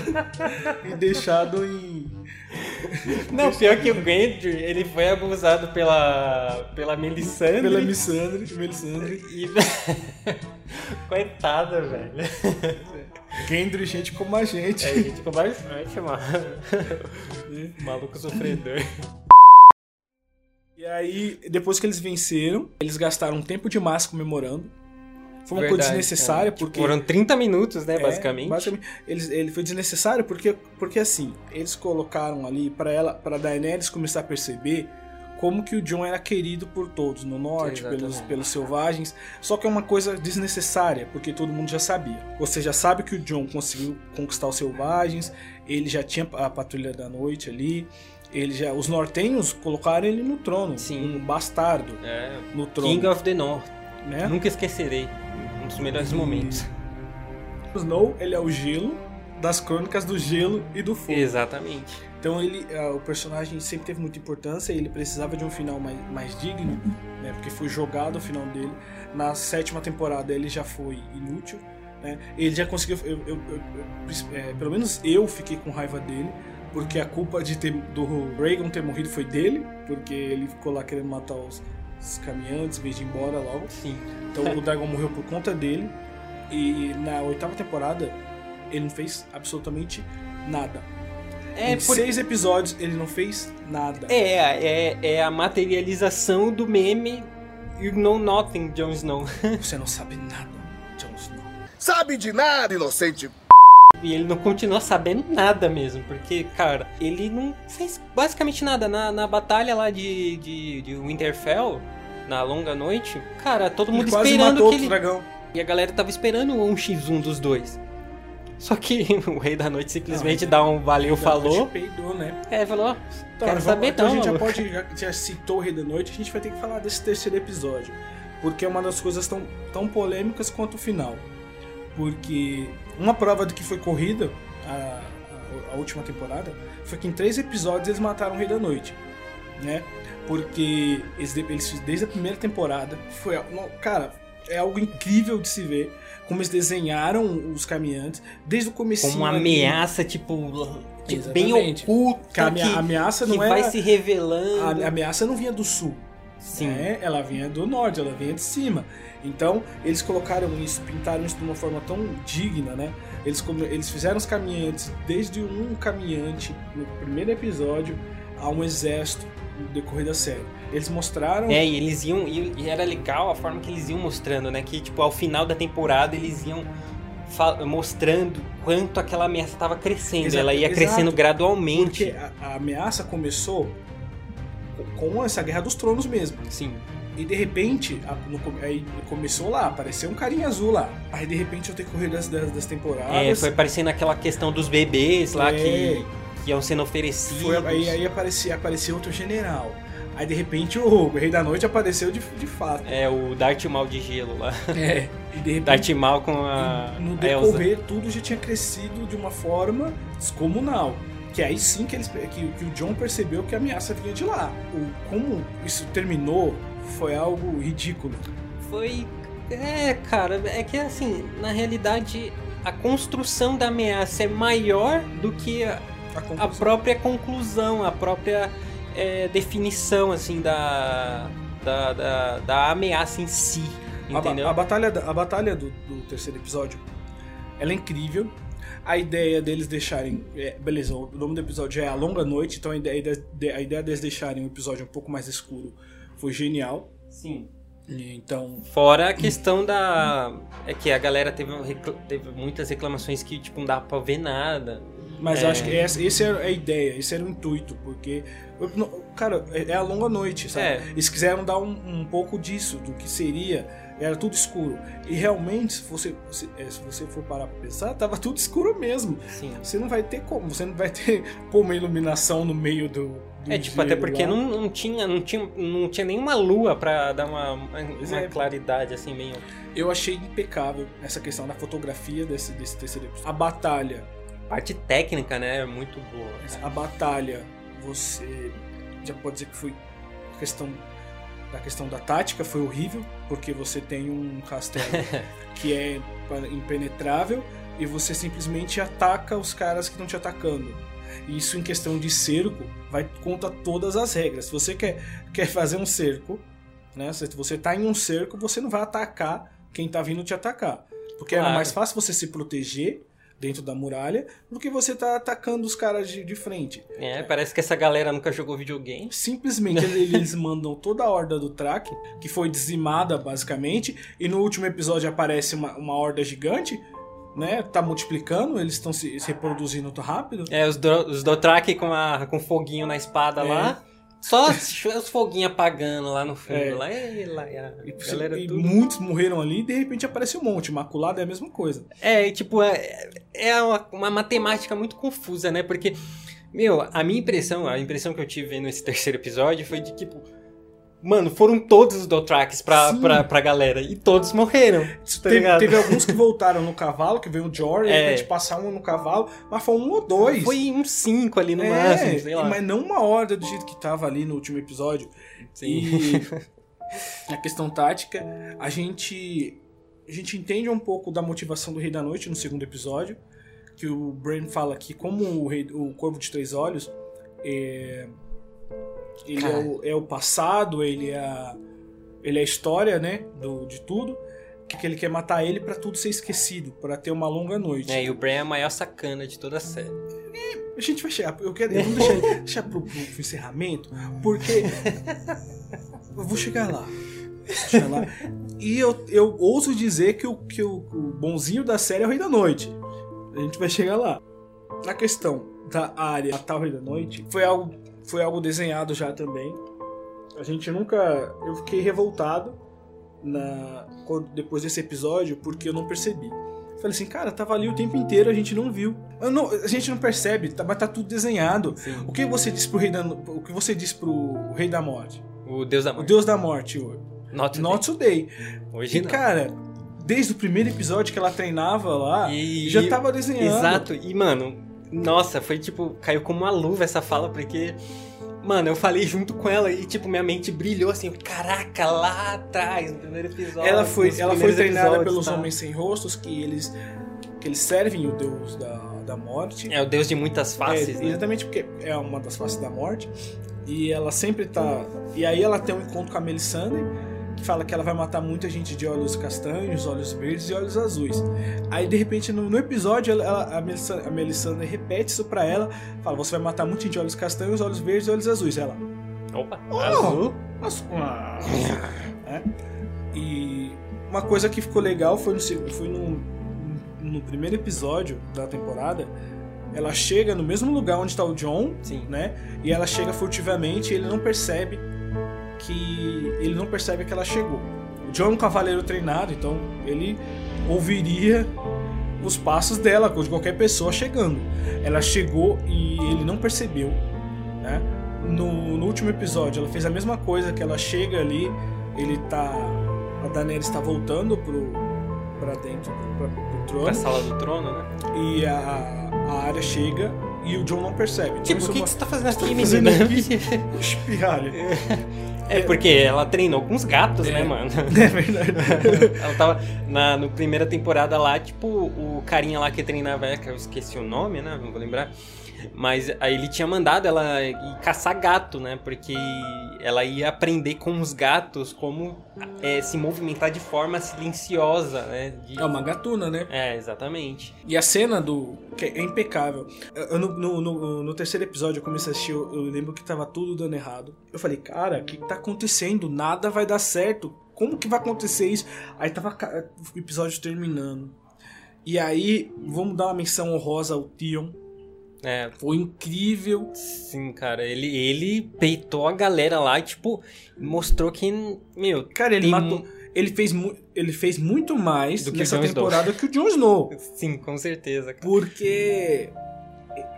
[SPEAKER 2] e deixado em. [LAUGHS]
[SPEAKER 1] Não, pior que o Gendry, ele foi abusado pela, pela Melisandre.
[SPEAKER 2] pela Missandre. Melisandre. [LAUGHS]
[SPEAKER 1] E... [LAUGHS] Coitada, velho.
[SPEAKER 2] Gendry, gente como a gente.
[SPEAKER 1] É, gente ficou bastante, mano. Maluco sofredor.
[SPEAKER 2] E aí, depois que eles venceram, eles gastaram um tempo demais comemorando. Foi uma coisa
[SPEAKER 1] Verdade,
[SPEAKER 2] desnecessária,
[SPEAKER 1] é.
[SPEAKER 2] Porque.
[SPEAKER 1] Foram 30 minutos, né,
[SPEAKER 2] É,
[SPEAKER 1] basicamente.
[SPEAKER 2] basicamente, eles, ele foi desnecessário porque, porque assim, eles colocaram ali pra ela, para Daenerys começar a perceber como que o Jon era querido por todos no norte,
[SPEAKER 1] Exatamente.
[SPEAKER 2] pelos, pelos selvagens. Só que é uma coisa desnecessária, porque todo mundo já sabia. Você já sabe que o Jon conseguiu conquistar os selvagens, ele já tinha a patrulha da noite ali. Ele já, os nortenhos colocaram ele no trono,
[SPEAKER 1] Sim.
[SPEAKER 2] um bastardo
[SPEAKER 1] É.
[SPEAKER 2] no trono,
[SPEAKER 1] King of the North.
[SPEAKER 2] Né?
[SPEAKER 1] Nunca esquecerei. Um dos melhores momentos.
[SPEAKER 2] O Snow, ele é o gelo das crônicas do gelo e do fogo.
[SPEAKER 1] Exatamente.
[SPEAKER 2] Então ele, ah, o personagem sempre teve muita importância e ele precisava de um final mais, mais digno, né? Porque foi jogado o final dele. Na sétima temporada ele já foi inútil, né? Ele já conseguiu, eu- eu- eu- é, pelo menos eu fiquei com raiva dele, porque a culpa de ter, do Reagan ter morrido foi dele, porque ele ficou lá querendo matar os, os caminhantes em vez de ir embora logo.
[SPEAKER 1] Sim.
[SPEAKER 2] Então o [LAUGHS] Dragon morreu por conta dele. E na oitava temporada ele não fez absolutamente nada.
[SPEAKER 1] É,
[SPEAKER 2] em
[SPEAKER 1] por...
[SPEAKER 2] seis episódios ele não fez nada.
[SPEAKER 1] é, é, é a materialização do meme You Know Nothing, Jon Snow. [LAUGHS]
[SPEAKER 2] Você não sabe nada, Jon Snow.
[SPEAKER 3] Sabe de nada, inocente.
[SPEAKER 1] E ele não continua sabendo nada mesmo, porque, cara, ele não fez basicamente nada. Na, na batalha lá de, de, de Winterfell, na longa noite, cara, todo mundo
[SPEAKER 2] Ele quase
[SPEAKER 1] esperando
[SPEAKER 2] matou
[SPEAKER 1] que ele.
[SPEAKER 2] dragão.
[SPEAKER 1] E a galera tava esperando um x1 dos dois. Só que [LAUGHS] o Rei da Noite simplesmente
[SPEAKER 2] Não,
[SPEAKER 1] dá um valeu, falou.
[SPEAKER 2] Peidou, né?
[SPEAKER 1] É, falou,
[SPEAKER 2] Então,
[SPEAKER 1] quero
[SPEAKER 2] vamos-
[SPEAKER 1] saber
[SPEAKER 2] então
[SPEAKER 1] não,
[SPEAKER 2] a gente já
[SPEAKER 1] maluco.
[SPEAKER 2] pode, já, já citou o Rei da Noite, a gente vai ter que falar desse terceiro episódio. Porque é uma das coisas tão, tão polêmicas quanto o final. Porque uma prova de que foi corrida, a, a- a última temporada, foi que em três episódios eles mataram o Rei da Noite. Né? Porque eles, eles desde a primeira temporada, foi. Cara, é algo incrível de se ver. Como eles desenharam os caminhantes, desde o começo.
[SPEAKER 1] Como uma ameaça, tipo, tipo, bem oculta,
[SPEAKER 2] Que a amea-
[SPEAKER 1] que,
[SPEAKER 2] ameaça
[SPEAKER 1] que
[SPEAKER 2] não
[SPEAKER 1] vai
[SPEAKER 2] era-
[SPEAKER 1] se revelando.
[SPEAKER 2] A ameaça não vinha do sul.
[SPEAKER 1] Sim.
[SPEAKER 2] né? Ela vinha do norte, ela vinha de cima. Então, eles colocaram isso, pintaram isso de uma forma tão digna, né? Eles, eles fizeram os caminhantes, desde um caminhante no primeiro episódio a um exército no decorrer da série. Eles mostraram.
[SPEAKER 1] É, e eles iam. E era legal a forma que eles iam mostrando, né? Que, tipo, ao final da temporada eles iam mostrando quanto aquela ameaça estava crescendo.
[SPEAKER 2] Exato,
[SPEAKER 1] Ela ia
[SPEAKER 2] exato.
[SPEAKER 1] crescendo gradualmente.
[SPEAKER 2] Porque a, a ameaça começou com essa Guerra dos Tronos mesmo.
[SPEAKER 1] Sim.
[SPEAKER 2] E de repente, a- no aí começou lá, apareceu um carinha azul lá. Aí de repente, ao decorrer das, das, das temporadas.
[SPEAKER 1] É, foi aparecendo aquela questão dos bebês lá
[SPEAKER 2] É.
[SPEAKER 1] que, que iam sendo oferecidos.
[SPEAKER 2] Foi, aí aí aparecia, apareceu outro general. Aí de repente o Rei da Noite apareceu de, de fato.
[SPEAKER 1] É, o Darth Maul de gelo lá.
[SPEAKER 2] É. E de [LAUGHS] repente,
[SPEAKER 1] Darth Maul com a,
[SPEAKER 2] no
[SPEAKER 1] a
[SPEAKER 2] decorrer, tudo já tinha crescido de uma forma descomunal. Que aí sim que, eles, que, que o John percebeu que a ameaça vinha de lá. O, como isso terminou foi algo ridículo.
[SPEAKER 1] Foi. É, cara, é que assim, na realidade, a construção da ameaça é maior do que a,
[SPEAKER 2] A
[SPEAKER 1] a própria conclusão, a própria é, definição, assim, da, da, da, da ameaça em si.
[SPEAKER 2] A,
[SPEAKER 1] Entendeu?
[SPEAKER 2] a batalha, da- a batalha do, do terceiro episódio, ela é incrível. A ideia deles deixarem. é, beleza, o nome do episódio é A Longa Noite, então a ideia, de- a ideia deles deixarem o episódio um pouco mais escuro foi genial.
[SPEAKER 1] Sim.
[SPEAKER 2] Então.
[SPEAKER 1] Fora a questão da. É que a galera teve, recla- teve muitas reclamações que, tipo, não dava pra ver nada.
[SPEAKER 2] Mas
[SPEAKER 1] É.
[SPEAKER 2] eu acho que essa, esse era a ideia, esse era o intuito, porque. Cara, é é a longa noite, sabe?
[SPEAKER 1] É.
[SPEAKER 2] Eles quiseram dar um, um pouco disso, do que seria. Era tudo escuro. E realmente, se você, se, é, se você for parar pra pensar, tava tudo escuro mesmo.
[SPEAKER 1] Sim.
[SPEAKER 2] Você não vai ter como, você não vai ter [LAUGHS] como uma iluminação no meio do.
[SPEAKER 1] É, tipo, até porque
[SPEAKER 2] lá.
[SPEAKER 1] não, não, tinha, não, tinha, não tinha nenhuma lua pra dar uma, uma,
[SPEAKER 2] é.
[SPEAKER 1] claridade, assim, meio...
[SPEAKER 2] Eu achei impecável essa questão da fotografia desse, desse terceiro episódio. A batalha.
[SPEAKER 1] Parte técnica, né, é muito boa.
[SPEAKER 2] A batalha, você já pode dizer que foi questão da questão da tática foi horrível, porque você tem um castelo [LAUGHS] que é impenetrável e você simplesmente ataca os caras que estão te atacando. Isso em questão de cerco vai contra todas as regras. Se você quer, quer fazer um cerco, né? Se você tá em um cerco, você não vai atacar quem tá vindo te atacar. Porque era
[SPEAKER 1] Claro.
[SPEAKER 2] mais fácil você se proteger dentro da muralha do que você tá atacando os caras de, de frente.
[SPEAKER 1] É, parece que essa galera nunca jogou videogame.
[SPEAKER 2] Simplesmente [LAUGHS] eles mandam toda a horda do Track, que foi dizimada basicamente, e no último episódio aparece uma, uma horda gigante, né? Tá multiplicando, eles estão se, se reproduzindo muito rápido.
[SPEAKER 1] É, os, do, os Dothraki com, a, com foguinho na espada
[SPEAKER 2] É.
[SPEAKER 1] lá. Só os os foguinhos apagando lá no fundo.
[SPEAKER 2] É.
[SPEAKER 1] Lá, e, lá, e
[SPEAKER 2] E, e
[SPEAKER 1] tudo...
[SPEAKER 2] muitos morreram ali e de repente aparece um monte. Imaculado é a mesma coisa.
[SPEAKER 1] É, tipo, é, é uma, uma matemática muito confusa, né? Porque, meu, a minha impressão, a impressão que eu tive nesse terceiro episódio foi de tipo. Mano, foram todos os Dothrakis pra,
[SPEAKER 2] Sim.
[SPEAKER 1] pra, pra galera. E todos morreram. Tá
[SPEAKER 2] teve, teve [LAUGHS] alguns que voltaram no cavalo, que veio o Jory,
[SPEAKER 1] É.
[SPEAKER 2] a gente passar um no cavalo, mas foi um ou dois.
[SPEAKER 1] Foi uns cinco ali no
[SPEAKER 2] é,
[SPEAKER 1] máximo, sei lá.
[SPEAKER 2] mas não uma horda do jeito que tava ali no último episódio.
[SPEAKER 1] Sim.
[SPEAKER 2] E [LAUGHS] a questão tática, a gente a gente entende um pouco da motivação do Rei da Noite no segundo episódio, que o Bran fala que como o, rei, o Corvo de Três Olhos é, ele é o, é o passado, ele é a, ele é a história, né, do, de tudo, que, que ele quer matar ele pra tudo ser esquecido, pra ter uma longa noite.
[SPEAKER 1] É, e o Bran é a maior sacana de toda a série.
[SPEAKER 2] A gente vai chegar, eu quero vamos deixar, deixar pro, pro, pro encerramento, porque eu vou chegar lá. Vou. E eu, eu ouso dizer que, o, que o, o bonzinho da série é o Rei da Noite. A gente vai chegar lá. Na questão da área matar o Rei da Noite, foi algo, foi algo desenhado já também. A gente nunca. Eu fiquei revoltado na, quando- depois desse episódio porque eu não percebi. Falei assim, cara, tava ali o tempo inteiro, a gente não viu. Não- a gente não percebe, tá, mas tá tudo desenhado. O que você disse pro rei da, o que você disse pro rei da morte?
[SPEAKER 1] O Deus da
[SPEAKER 2] O
[SPEAKER 1] Morte.
[SPEAKER 2] deus da morte, o
[SPEAKER 1] Not,
[SPEAKER 2] Not Today.
[SPEAKER 1] Hoje
[SPEAKER 2] E
[SPEAKER 1] não.
[SPEAKER 2] cara, desde o primeiro episódio que ela treinava lá,
[SPEAKER 1] E-
[SPEAKER 2] já tava desenhando.
[SPEAKER 1] Exato. E, mano, nossa, foi tipo, caiu como uma luva essa fala, porque. Mano, eu falei junto com ela e, tipo, minha mente brilhou assim, caraca, lá atrás, no primeiro episódio.
[SPEAKER 2] Ela foi, ela foi treinada pelos
[SPEAKER 1] tá?
[SPEAKER 2] homens sem rostos que eles que eles servem o deus da, da morte.
[SPEAKER 1] É o Deus de muitas faces,
[SPEAKER 2] É,
[SPEAKER 1] né?
[SPEAKER 2] Exatamente porque é uma das faces da morte. E ela sempre tá. E aí ela tem um encontro com a Melisandre, que fala que ela vai matar muita gente de olhos castanhos, olhos verdes e olhos azuis. Aí de repente no, no episódio ela- ela- a, Melisandre, a Melisandre repete isso pra ela, fala: Você vai matar muita gente de olhos castanhos, olhos verdes e olhos azuis. Ela.
[SPEAKER 1] Opa,
[SPEAKER 2] Oh!
[SPEAKER 1] azul.
[SPEAKER 2] Ah. É. E uma coisa que ficou legal foi no, foi no, no primeiro episódio da temporada. Ela chega no mesmo lugar onde está o John,
[SPEAKER 1] Sim.
[SPEAKER 2] né? E ela chega furtivamente e ele não percebe que. Ele não percebe que ela chegou. O John é um cavaleiro treinado, então ele ouviria os passos dela, de qualquer pessoa chegando. Ela chegou e ele não percebeu, né? No, no último episódio, ela fez a mesma coisa, que ela chega ali, ele tá... A Daenerys está voltando pro, pra dentro, pra, pro trono,
[SPEAKER 1] Pra sala do trono, né?
[SPEAKER 2] e a, a área chega e o John não percebe. Então
[SPEAKER 1] Tipo, o que,
[SPEAKER 2] é
[SPEAKER 1] que você tá fazendo [LAUGHS] aqui,
[SPEAKER 2] fazendo
[SPEAKER 1] menina?
[SPEAKER 2] uma espirralha. [LAUGHS]
[SPEAKER 1] É porque ela treinou com os gatos,
[SPEAKER 2] É.
[SPEAKER 1] né, mano? [LAUGHS]
[SPEAKER 2] É verdade.
[SPEAKER 1] ela tava na no primeira temporada lá, tipo, o carinha lá que treinava ela, que eu esqueci o nome, né? Não vou lembrar. Mas aí ele tinha mandado ela ir caçar gato, né? Porque ela ia aprender com os gatos como é, se movimentar de forma silenciosa, né? De-
[SPEAKER 2] É uma gatuna, né?
[SPEAKER 1] É, exatamente.
[SPEAKER 2] E a cena do. que é impecável. Eu, no, no, no- terceiro episódio eu comecei a assistir, eu, eu lembro que tava tudo dando errado. Eu falei, cara, o que, tá acontecendo? Nada vai dar certo. Como que vai acontecer isso? Aí tava o episódio terminando. E aí, vamos dar uma menção honrosa ao Tion.
[SPEAKER 1] É,
[SPEAKER 2] Foi incrível.
[SPEAKER 1] sim, cara. Ele, ele peitou a galera lá e, tipo, mostrou que, meu.
[SPEAKER 2] Cara, ele matou. Ele fez, ele fez muito mais
[SPEAKER 1] Do que
[SPEAKER 2] nessa
[SPEAKER 1] o
[SPEAKER 2] temporada que o Jon Snow.
[SPEAKER 1] Sim, com certeza, cara.
[SPEAKER 2] Porque.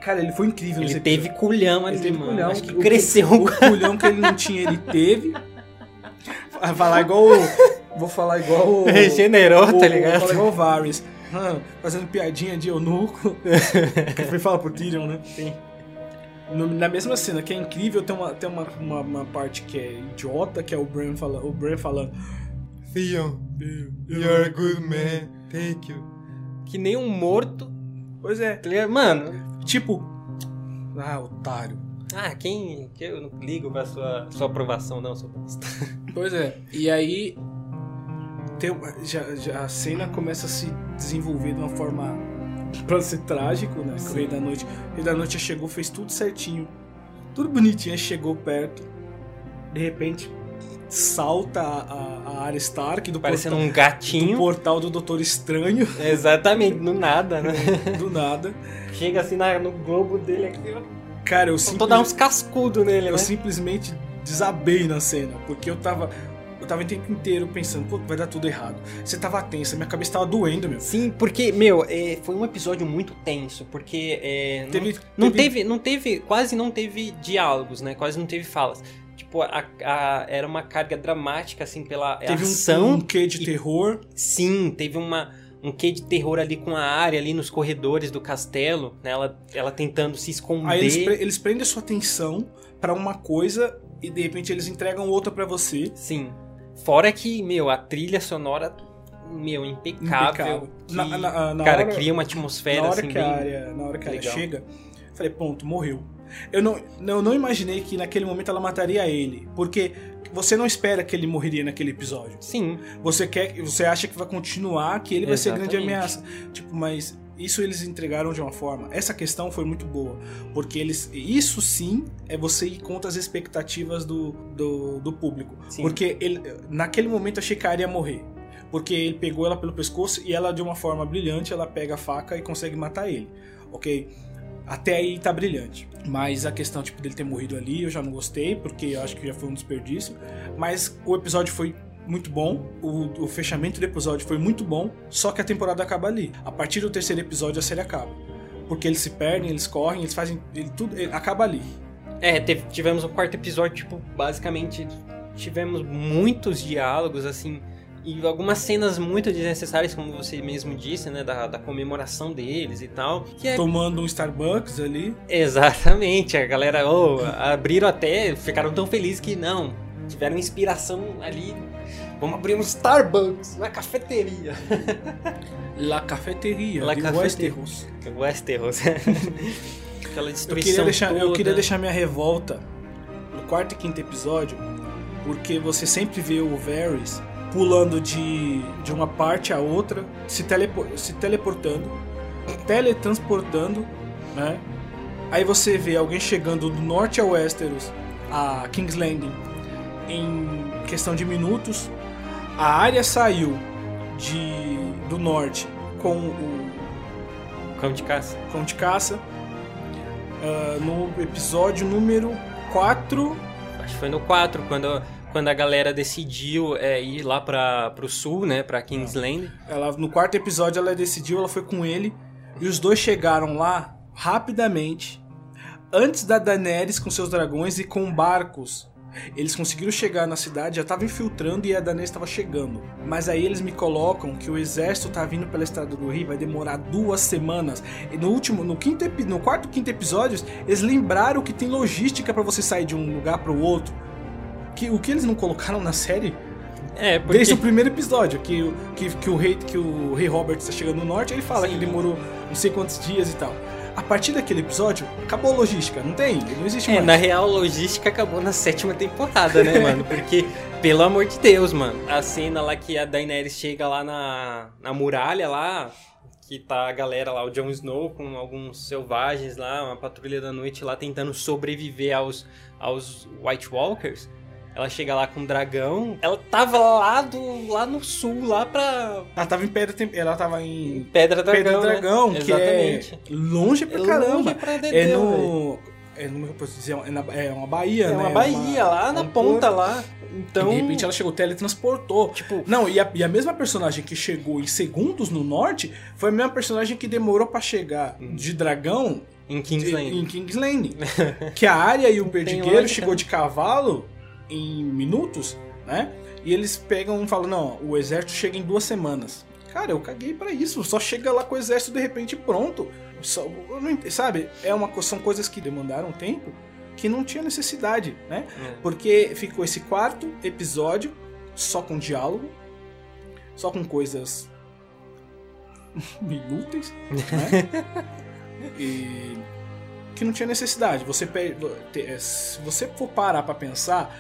[SPEAKER 2] Cara, ele foi incrível
[SPEAKER 1] Ele teve culhão ali,
[SPEAKER 2] Ele teve
[SPEAKER 1] mano.
[SPEAKER 2] culhão.
[SPEAKER 1] Acho que
[SPEAKER 2] O-
[SPEAKER 1] cresceu.
[SPEAKER 2] O, [LAUGHS] culhão que ele não tinha, ele teve. Falar igual. o- Vou falar igual. o- [LAUGHS]
[SPEAKER 1] Regenerou,
[SPEAKER 2] o-
[SPEAKER 1] tá ligado?
[SPEAKER 2] Vou falar igual o Varys. Fazendo piadinha de eunuco. [LAUGHS] que foi falar pro Tyrion, né?
[SPEAKER 1] Sim.
[SPEAKER 2] No- na mesma cena, que é incrível, tem, uma, tem uma, uma, uma parte que é idiota, que é o Bran, fala, o Bran falando.
[SPEAKER 1] Theon, you're a good man. Thank you. Que nem um morto.
[SPEAKER 2] Pois é.
[SPEAKER 1] tá? Mano,
[SPEAKER 2] Tipo. Ah, otário.
[SPEAKER 1] ah, quem. que Eu não ligo pra sua, sua aprovação, não, seu bosta.
[SPEAKER 2] Pois é. E aí. Tem, já, já a cena começa a se desenvolver de uma forma pra ser trágico, né? Que o Rei da Noite. O Rei da Noite já chegou, fez tudo certinho. Tudo bonitinho, chegou perto. De repente, salta a, a, área Stark do
[SPEAKER 1] Parecendo
[SPEAKER 2] portal,
[SPEAKER 1] um gatinho.
[SPEAKER 2] do portal do Doutor Estranho, [LAUGHS]
[SPEAKER 1] Exatamente, do nada, né? [LAUGHS]
[SPEAKER 2] do nada.
[SPEAKER 1] Chega assim na- no globo dele aqui.
[SPEAKER 2] Cara, eu,
[SPEAKER 1] Faltou dar uns cascudos nele,
[SPEAKER 2] eu
[SPEAKER 1] né?
[SPEAKER 2] simplesmente desabei na cena, porque eu tava. Eu tava o tempo inteiro pensando, pô, vai dar tudo errado. Você tava tensa, minha cabeça tava doendo, meu.
[SPEAKER 1] Sim, porque, meu, é, foi um episódio muito tenso, porque é, não-
[SPEAKER 2] Teve-
[SPEAKER 1] não,
[SPEAKER 2] teve-
[SPEAKER 1] teve, não teve, quase não teve diálogos, né? Quase não teve falas. Tipo, a- a- era uma carga dramática, assim, pela
[SPEAKER 2] Teve um,
[SPEAKER 1] ação.
[SPEAKER 2] um quê de
[SPEAKER 1] e-
[SPEAKER 2] terror.
[SPEAKER 1] Sim, teve uma, um quê de terror ali com a área, ali nos corredores do castelo, né? Ela, ela tentando se esconder.
[SPEAKER 2] Aí eles, pre- eles prendem a sua atenção pra uma coisa e de repente eles entregam outra pra você.
[SPEAKER 1] Sim. Fora que, meu, a trilha sonora, meu, impecável.
[SPEAKER 2] Impecável.
[SPEAKER 1] que,
[SPEAKER 2] Na- na- na
[SPEAKER 1] cara,
[SPEAKER 2] hora-
[SPEAKER 1] cria uma atmosfera,
[SPEAKER 2] na hora
[SPEAKER 1] assim,
[SPEAKER 2] que
[SPEAKER 1] bem...
[SPEAKER 2] a área, na hora que a área
[SPEAKER 1] legal.
[SPEAKER 2] chega, falei, ponto, morreu. Eu não, eu não imaginei que naquele momento ela mataria ele, porque você não espera que ele morreria naquele episódio.
[SPEAKER 1] Sim,
[SPEAKER 2] Você quer, você acha que vai continuar, que ele vai ser grande
[SPEAKER 1] Exatamente.
[SPEAKER 2] ameaça. Tipo, mas isso eles entregaram de uma forma. Essa questão foi muito boa, porque eles, isso sim é você ir contra as expectativas do, do, do público,
[SPEAKER 1] Sim.
[SPEAKER 2] porque ele, naquele momento eu achei que a Arya ia morrer. Porque ele pegou ela pelo pescoço e ela, de uma forma brilhante, ela pega a faca e consegue matar ele. Ok? Até aí tá brilhante. Mas a questão tipo, dele ter morrido ali eu já não gostei, porque eu acho que já foi um desperdício. Mas o episódio foi muito bom, o, o fechamento do episódio foi muito bom, só que a temporada acaba ali. A partir do terceiro episódio a série acaba. Porque eles se perdem, eles correm, eles fazem. Ele, tudo ele acaba ali.
[SPEAKER 1] É, teve- tivemos o quarto episódio, tipo, basicamente tivemos muitos diálogos, assim, e algumas cenas muito desnecessárias, como você mesmo disse, né, da, da comemoração deles e tal. Que é
[SPEAKER 2] Tomando um Starbucks ali.
[SPEAKER 1] Exatamente, a galera oh, abriram até, ficaram tão felizes que não, tiveram inspiração ali. Vamos abrir um Starbucks, uma cafeteria. [LAUGHS]
[SPEAKER 2] La Cafeteria,
[SPEAKER 1] La
[SPEAKER 2] de
[SPEAKER 1] Cafeteria.
[SPEAKER 2] Westeros.
[SPEAKER 1] Westeros. [LAUGHS] Aquela
[SPEAKER 2] Eu
[SPEAKER 1] destruição
[SPEAKER 2] queria, deixar, eu
[SPEAKER 1] toda.
[SPEAKER 2] queria deixar minha revolta no quarto e quinto episódio, porque você sempre vê o Varys pulando de, de uma parte a outra, se, telepo, se teleportando, teletransportando, né? Aí você vê alguém chegando do norte a Westeros, a King's Landing, em questão de minutos. A área saiu de, do norte com o
[SPEAKER 1] Cão de caça.
[SPEAKER 2] Cão de Caça. ah, no episódio número 4.
[SPEAKER 1] Acho que foi no 4, quando, quando a galera decidiu é, ir lá pra, pro sul, né, pra Kingsland.
[SPEAKER 2] Ela, no quarto episódio ela decidiu, ela foi com ele. E os dois chegaram lá rapidamente. Antes da Daenerys com seus dragões e com barcos. Eles conseguiram chegar na cidade, já estavam infiltrando e a Daenerys estava chegando. Mas aí eles me colocam que o exército tá vindo pela estrada do rio, vai demorar duas semanas. E no último, no quinto, no quarto, quinto episódios, eles lembraram que tem logística para você sair de um lugar para o outro. Que o que eles não colocaram na série
[SPEAKER 1] É, porque...
[SPEAKER 2] Desde o primeiro episódio, que, o- que, que, o rei, que o rei Robert está chegando no norte, ele fala
[SPEAKER 1] Sim.
[SPEAKER 2] que demorou não sei quantos dias e tal. A partir daquele episódio, acabou a logística, não tem? Não existe
[SPEAKER 1] É,
[SPEAKER 2] mais.
[SPEAKER 1] na real, logística acabou na [LAUGHS] sétima temporada, né, mano? Porque, pelo amor de Deus, mano. A cena lá que a Daenerys chega lá na, na muralha lá, que tá a galera lá, o Jon Snow com alguns selvagens lá, uma patrulha da noite lá tentando sobreviver aos, aos White Walkers. Ela chega lá com um dragão. Ela tava lá, do, lá no sul, lá pra
[SPEAKER 2] Ela tava em Pedra, Tem- ela tava em
[SPEAKER 1] Pedra Dragão.
[SPEAKER 2] Pedra
[SPEAKER 1] né?
[SPEAKER 2] Dragão, que
[SPEAKER 1] Exatamente.
[SPEAKER 2] é longe pra
[SPEAKER 1] É
[SPEAKER 2] caramba.
[SPEAKER 1] longe pra
[SPEAKER 2] é
[SPEAKER 1] dedéu,
[SPEAKER 2] no. É, no, como eu posso dizer, é, na- é uma baía,
[SPEAKER 1] É
[SPEAKER 2] né?
[SPEAKER 1] uma baía lá na ponta lá. Então.
[SPEAKER 2] E de repente ela chegou, teletransportou.
[SPEAKER 1] Tipo,
[SPEAKER 2] Não, e a, e a mesma personagem que chegou em segundos no norte foi a mesma personagem que demorou pra chegar
[SPEAKER 1] Hum.
[SPEAKER 2] de dragão
[SPEAKER 1] em Kingsland.
[SPEAKER 2] em King's Landing. [LAUGHS] que a área e o Perdigueiro chegou de cavalo em minutos, né? E eles pegam e falam, não, o exército chega em duas semanas. Cara, eu caguei pra isso. Só chega lá com o exército de repente pronto. Só, sabe? É uma, são coisas que demandaram tempo que não tinha necessidade, né?
[SPEAKER 1] É.
[SPEAKER 2] Porque ficou esse quarto episódio só com diálogo, só com coisas [LAUGHS] inúteis, né? [LAUGHS] e que não tinha necessidade. Você é, se você for parar pra pensar,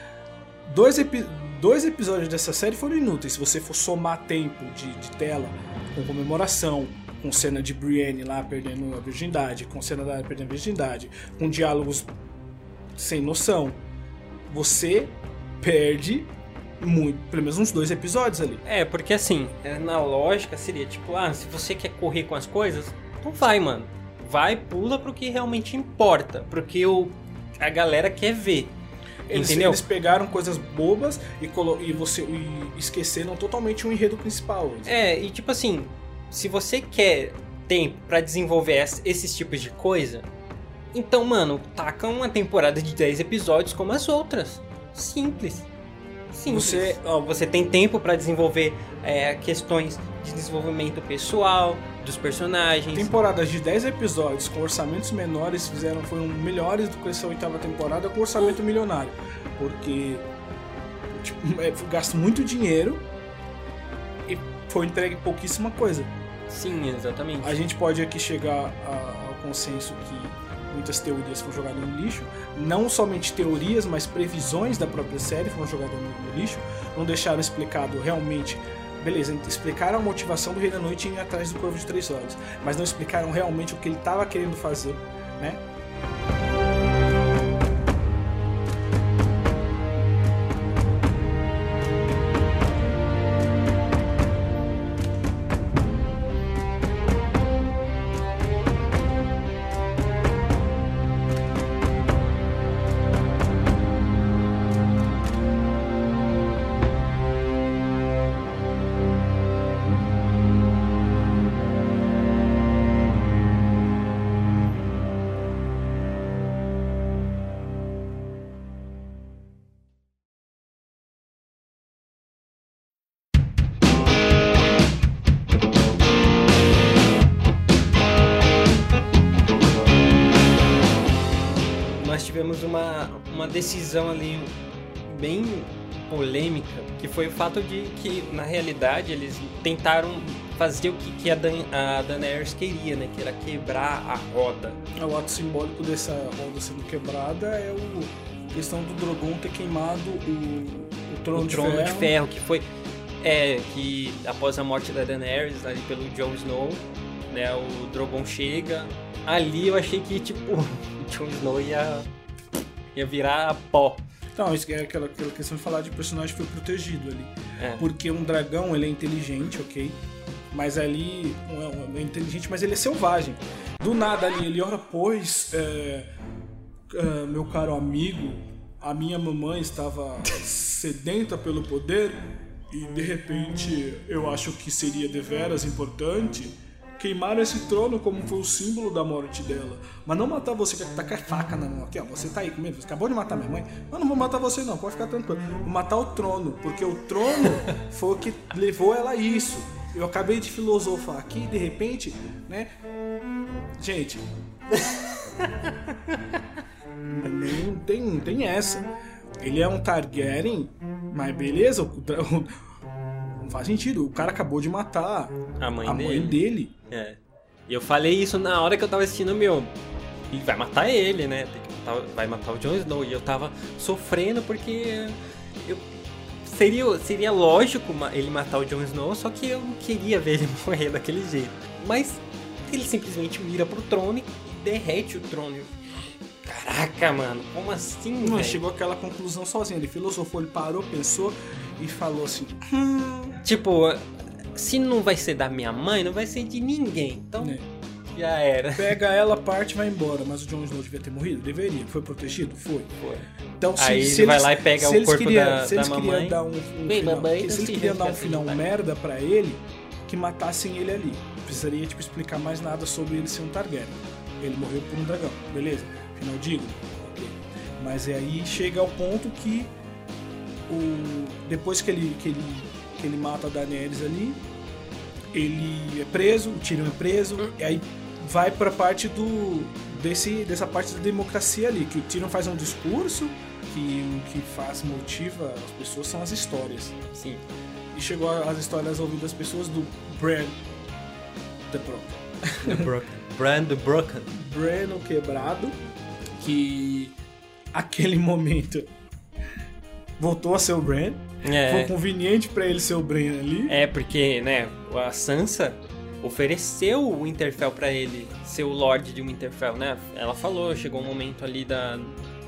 [SPEAKER 2] dois, epi- dois episódios dessa série foram inúteis. Se você for somar tempo de, de tela com comemoração, com cena de Brienne lá perdendo a virgindade, com cena da perdendo a virgindade, com diálogos sem noção, você perde muito, pelo menos uns dois episódios ali.
[SPEAKER 1] É, porque assim, é, na lógica seria tipo, ah, se você quer correr com as coisas, então vai, mano. Vai, pula pro que realmente importa. Porque o, a galera quer ver.
[SPEAKER 2] Eles,
[SPEAKER 1] entendeu?
[SPEAKER 2] eles pegaram coisas bobas e, e você e esqueceram totalmente o enredo principal.
[SPEAKER 1] É, e tipo assim, se você quer tempo pra desenvolver es- esses tipos de coisa, então, mano, taca uma temporada de 10 episódios como as outras. Simples. Simples.
[SPEAKER 2] Você-
[SPEAKER 1] Ó, você tem tempo pra desenvolver é, questões de desenvolvimento pessoal dos personagens.
[SPEAKER 2] Temporadas de 10 episódios com orçamentos menores fizeram foram melhores do que essa oitava temporada com orçamento milionário. Porque tipo, é, gasto muito dinheiro e foi entregue pouquíssima coisa.
[SPEAKER 1] Sim, exatamente.
[SPEAKER 2] A gente pode aqui chegar a- ao consenso que muitas teorias foram jogadas no lixo. Não somente teorias, mas previsões da própria série foram jogadas no, no lixo. Não deixaram explicado realmente. Beleza, explicaram a motivação do Rei da Noite em ir atrás do Corvo de Três Olhos, mas não explicaram realmente o que ele estava querendo fazer, né?
[SPEAKER 1] Uma decisão ali bem polêmica, que foi o fato de que, na realidade, eles tentaram fazer o que, que a, Dan, a Daenerys queria, né? Que era quebrar a roda.
[SPEAKER 2] O ato simbólico dessa roda sendo quebrada é o a questão do Drogon ter queimado o, o trono,
[SPEAKER 1] o
[SPEAKER 2] de,
[SPEAKER 1] trono
[SPEAKER 2] ferro.
[SPEAKER 1] de ferro, que foi... É, que após a morte da Daenerys, ali pelo Jon Snow, né? O Drogon chega. Ali eu achei que, tipo, Jon Snow ia, ia virar pó.
[SPEAKER 2] Então, isso é aquela, aquela questão de falar de personagem foi protegido ali.
[SPEAKER 1] É.
[SPEAKER 2] Porque um dragão, ele é inteligente, ok? Mas ali, não é, é inteligente, mas ele é selvagem. Do nada ali, ele ora, pois, é, é, meu caro amigo, a minha mamãe estava [LAUGHS] sedenta pelo poder e de repente eu acho que seria deveras importante queimar esse trono como foi o símbolo da morte dela. Mas não matar você que tá com a faca na mão aqui, ó. Você tá aí comigo, você acabou de matar minha mãe. Mas não vou matar você não, pode ficar tranquilo. Vou matar o trono, porque o trono [LAUGHS] foi o que levou ela a isso. Eu acabei de filosofar aqui e de repente, né? Gente. não tem, não tem essa. Ele é um Targaryen, mas beleza, o, o- faz sentido. O cara acabou de matar
[SPEAKER 1] A mãe
[SPEAKER 2] a
[SPEAKER 1] dele.
[SPEAKER 2] mãe dele.
[SPEAKER 1] É. E eu falei isso na hora que eu tava assistindo, meu. Ele vai matar ele, né? Matar- vai matar o Jon Snow. E eu tava sofrendo porque. Eu, seria, seria lógico ele matar o Jon Snow, só que eu não queria ver ele [LAUGHS] morrer daquele jeito. Mas ele simplesmente mira pro trono e derrete o trono. Caraca, mano, como assim,
[SPEAKER 2] Não,
[SPEAKER 1] velho?
[SPEAKER 2] chegou àquela conclusão sozinho. Ele filosofou, ele parou, pensou e falou assim: hum,
[SPEAKER 1] Tipo, se não vai ser da minha mãe, não vai ser de ninguém. Então,
[SPEAKER 2] né?
[SPEAKER 1] já era.
[SPEAKER 2] Pega ela, parte e vai embora. Mas o Jon Snow devia ter morrido? Deveria. Foi protegido? Foi.
[SPEAKER 1] Foi.
[SPEAKER 2] Então, se,
[SPEAKER 1] Aí
[SPEAKER 2] se
[SPEAKER 1] ele vai
[SPEAKER 2] eles-
[SPEAKER 1] lá e pega o corpo
[SPEAKER 2] queria-
[SPEAKER 1] da-
[SPEAKER 2] se eles
[SPEAKER 1] da
[SPEAKER 2] queriam
[SPEAKER 1] mamãe.
[SPEAKER 2] dar um, um
[SPEAKER 1] Vem,
[SPEAKER 2] final,
[SPEAKER 1] mamãe,
[SPEAKER 2] se eles queriam dar um final merda pra ele, que matassem ele ali. Não precisaria tipo explicar mais nada sobre ele ser um Targaryen. Ele morreu por um dragão, beleza? Final digno. Ok. Mas é aí chega ao ponto que o depois que ele que ele que ele mata a Daenerys ali, ele é preso, o Tyrion é preso, e aí vai pra parte do desse dessa parte da democracia ali, que o Tyrion faz um discurso que o que faz motiva as pessoas são as histórias.
[SPEAKER 1] Sim.
[SPEAKER 2] E chegou as histórias ouvidas das pessoas do Bran the Broken.
[SPEAKER 1] The Broken. Brand the Broken.
[SPEAKER 2] Bran o quebrado, que aquele momento voltou a ser o Bran. Foi
[SPEAKER 1] É,
[SPEAKER 2] conveniente pra ele ser o Bran ali.
[SPEAKER 1] é porque, né, a Sansa ofereceu o Winterfell pra ele ser o Lorde de Winterfell, né? Ela falou, chegou um momento ali da,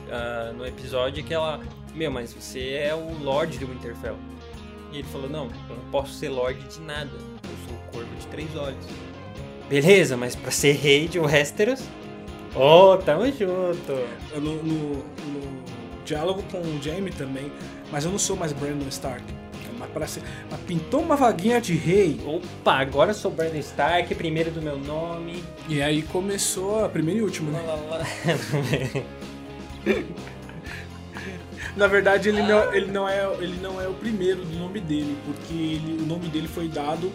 [SPEAKER 1] ah, no episódio que ela, meu, mas você é o Lorde de Winterfell. E ele falou, não, eu não posso ser Lorde de nada. Eu sou o Corvo de Três Olhos. Beleza, mas pra ser rei de Westeros... Oh, tamo junto.
[SPEAKER 2] no, no- no diálogo com o Jaime também, mas eu não sou mais Brandon Stark. Mas, para ser, mas pintou uma vaguinha de rei
[SPEAKER 1] Opa, agora eu sou Brandon Stark, primeiro do meu nome.
[SPEAKER 2] e aí começou a primeira e última, né? [LAUGHS] Na verdade ele não, ele não é ele não é o primeiro do nome dele, porque ele- o nome dele foi dado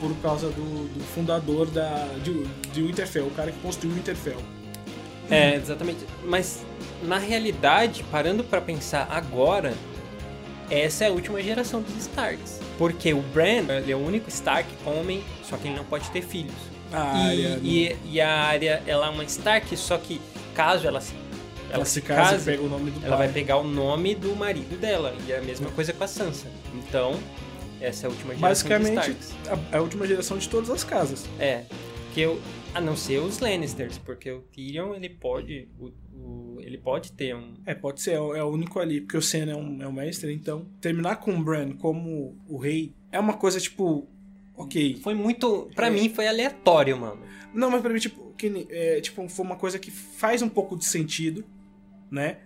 [SPEAKER 2] por causa do, do fundador da de, de Winterfell, o cara que construiu o Winterfell.
[SPEAKER 1] É, exatamente. Mas na realidade, parando pra pensar agora, essa é a última geração dos Starks. Porque o Bran ele é o único Stark homem, só que ele não pode ter filhos.
[SPEAKER 2] A
[SPEAKER 1] e,
[SPEAKER 2] área, né?
[SPEAKER 1] e, e a área, ela é uma Stark, só que caso ela se,
[SPEAKER 2] ela se casa e pega o nome do
[SPEAKER 1] ela
[SPEAKER 2] pai.
[SPEAKER 1] vai pegar o nome do marido dela. E é a mesma coisa com a Sansa. Então, essa é a última geração dos
[SPEAKER 2] Basicamente
[SPEAKER 1] Starks.
[SPEAKER 2] a, a última geração de todas as casas.
[SPEAKER 1] É, que eu, a não ser os Lannisters, porque o Tyrion ele pode, o, o- ele pode ter um,
[SPEAKER 2] É, pode ser, é o é o único ali, porque o Senna é um, é um mestre, então terminar com o Bran como o rei é uma coisa tipo, ok.
[SPEAKER 1] foi muito, pra
[SPEAKER 2] É.
[SPEAKER 1] mim foi aleatório, mano.
[SPEAKER 2] Não, mas pra mim, tipo, que, é, tipo, foi uma coisa que faz um pouco de sentido, né?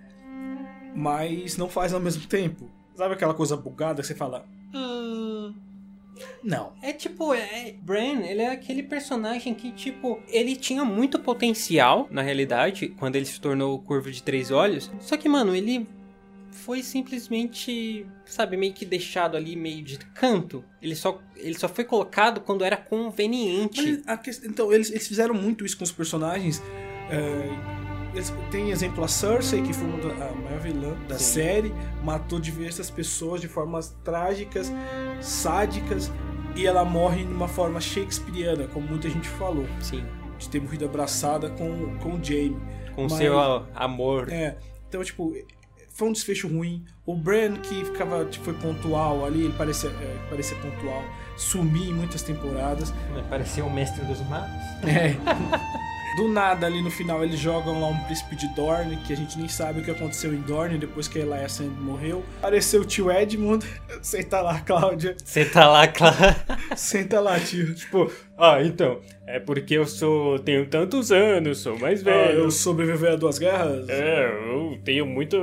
[SPEAKER 2] Mas não faz ao mesmo tempo. Sabe aquela coisa bugada que você fala, hum. Não.
[SPEAKER 1] É tipo, é, Bran, ele é aquele personagem que, tipo, ele tinha muito potencial, na realidade, quando ele se tornou o Curvo de Três Olhos. Só que, mano, ele foi simplesmente, sabe, meio que deixado ali, meio de canto. Ele só, ele só foi colocado quando era conveniente.
[SPEAKER 2] Mas a então, eles, eles fizeram muito isso com os personagens. é, tem exemplo a Cersei, que foi a maior vilã da
[SPEAKER 1] Sim.
[SPEAKER 2] série, matou diversas pessoas de formas trágicas, sádicas, e ela morre de uma forma shakespeariana, como muita gente falou,
[SPEAKER 1] Sim.
[SPEAKER 2] de ter morrido abraçada com, com o Jaime.
[SPEAKER 1] Com
[SPEAKER 2] Mas-
[SPEAKER 1] seu amor.
[SPEAKER 2] É, então, tipo, foi um desfecho ruim. O Bran, que ficava, tipo, foi pontual ali, ele parecia, é, parecia pontual, sumia em muitas temporadas.
[SPEAKER 1] Parecia o mestre dos magos.
[SPEAKER 2] É. [LAUGHS] Do nada, ali no final, eles jogam lá um príncipe de Dorne, que a gente nem sabe o que aconteceu em Dorne depois que a Elaia Sand morreu. Apareceu o tio Edmund. [LAUGHS] Senta lá, Cláudia.
[SPEAKER 1] Tá lá, claro.
[SPEAKER 2] Senta lá, tio.
[SPEAKER 1] Tipo, ah, então, é porque eu sou. tenho tantos anos, sou mais
[SPEAKER 2] Ah,
[SPEAKER 1] velho.
[SPEAKER 2] eu sobrevivi a duas guerras.
[SPEAKER 1] É, eu tenho muito.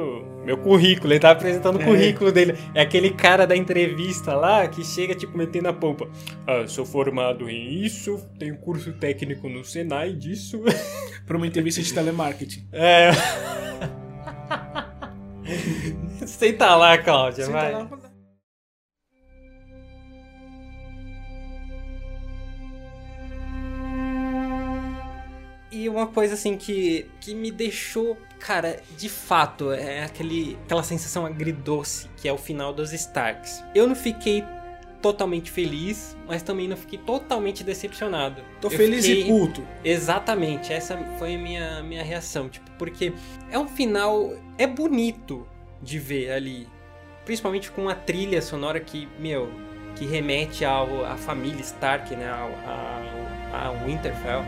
[SPEAKER 1] Meu currículo, ele tá apresentando o
[SPEAKER 2] É.
[SPEAKER 1] currículo dele. É aquele cara da entrevista lá que chega, tipo, metendo a pompa. Ah, sou formado em isso, tenho curso técnico no Senai disso. [LAUGHS]
[SPEAKER 2] Pra uma entrevista de telemarketing.
[SPEAKER 1] É. [LAUGHS] Senta lá, Cláudia,
[SPEAKER 2] Senta
[SPEAKER 1] vai.
[SPEAKER 2] lá.
[SPEAKER 1] E uma coisa assim que, que me deixou, cara, de fato, é aquele, aquela sensação agridoce que é o final dos Starks. Eu não fiquei totalmente feliz, mas também não fiquei totalmente decepcionado.
[SPEAKER 2] Tô
[SPEAKER 1] Eu
[SPEAKER 2] feliz
[SPEAKER 1] fiquei-
[SPEAKER 2] e puto.
[SPEAKER 1] Exatamente, essa foi a minha, minha reação, tipo, porque é um final, é bonito de ver ali, principalmente com a trilha sonora que, meu, que remete ao, à família Stark, né, ao, ao, ao Winterfell,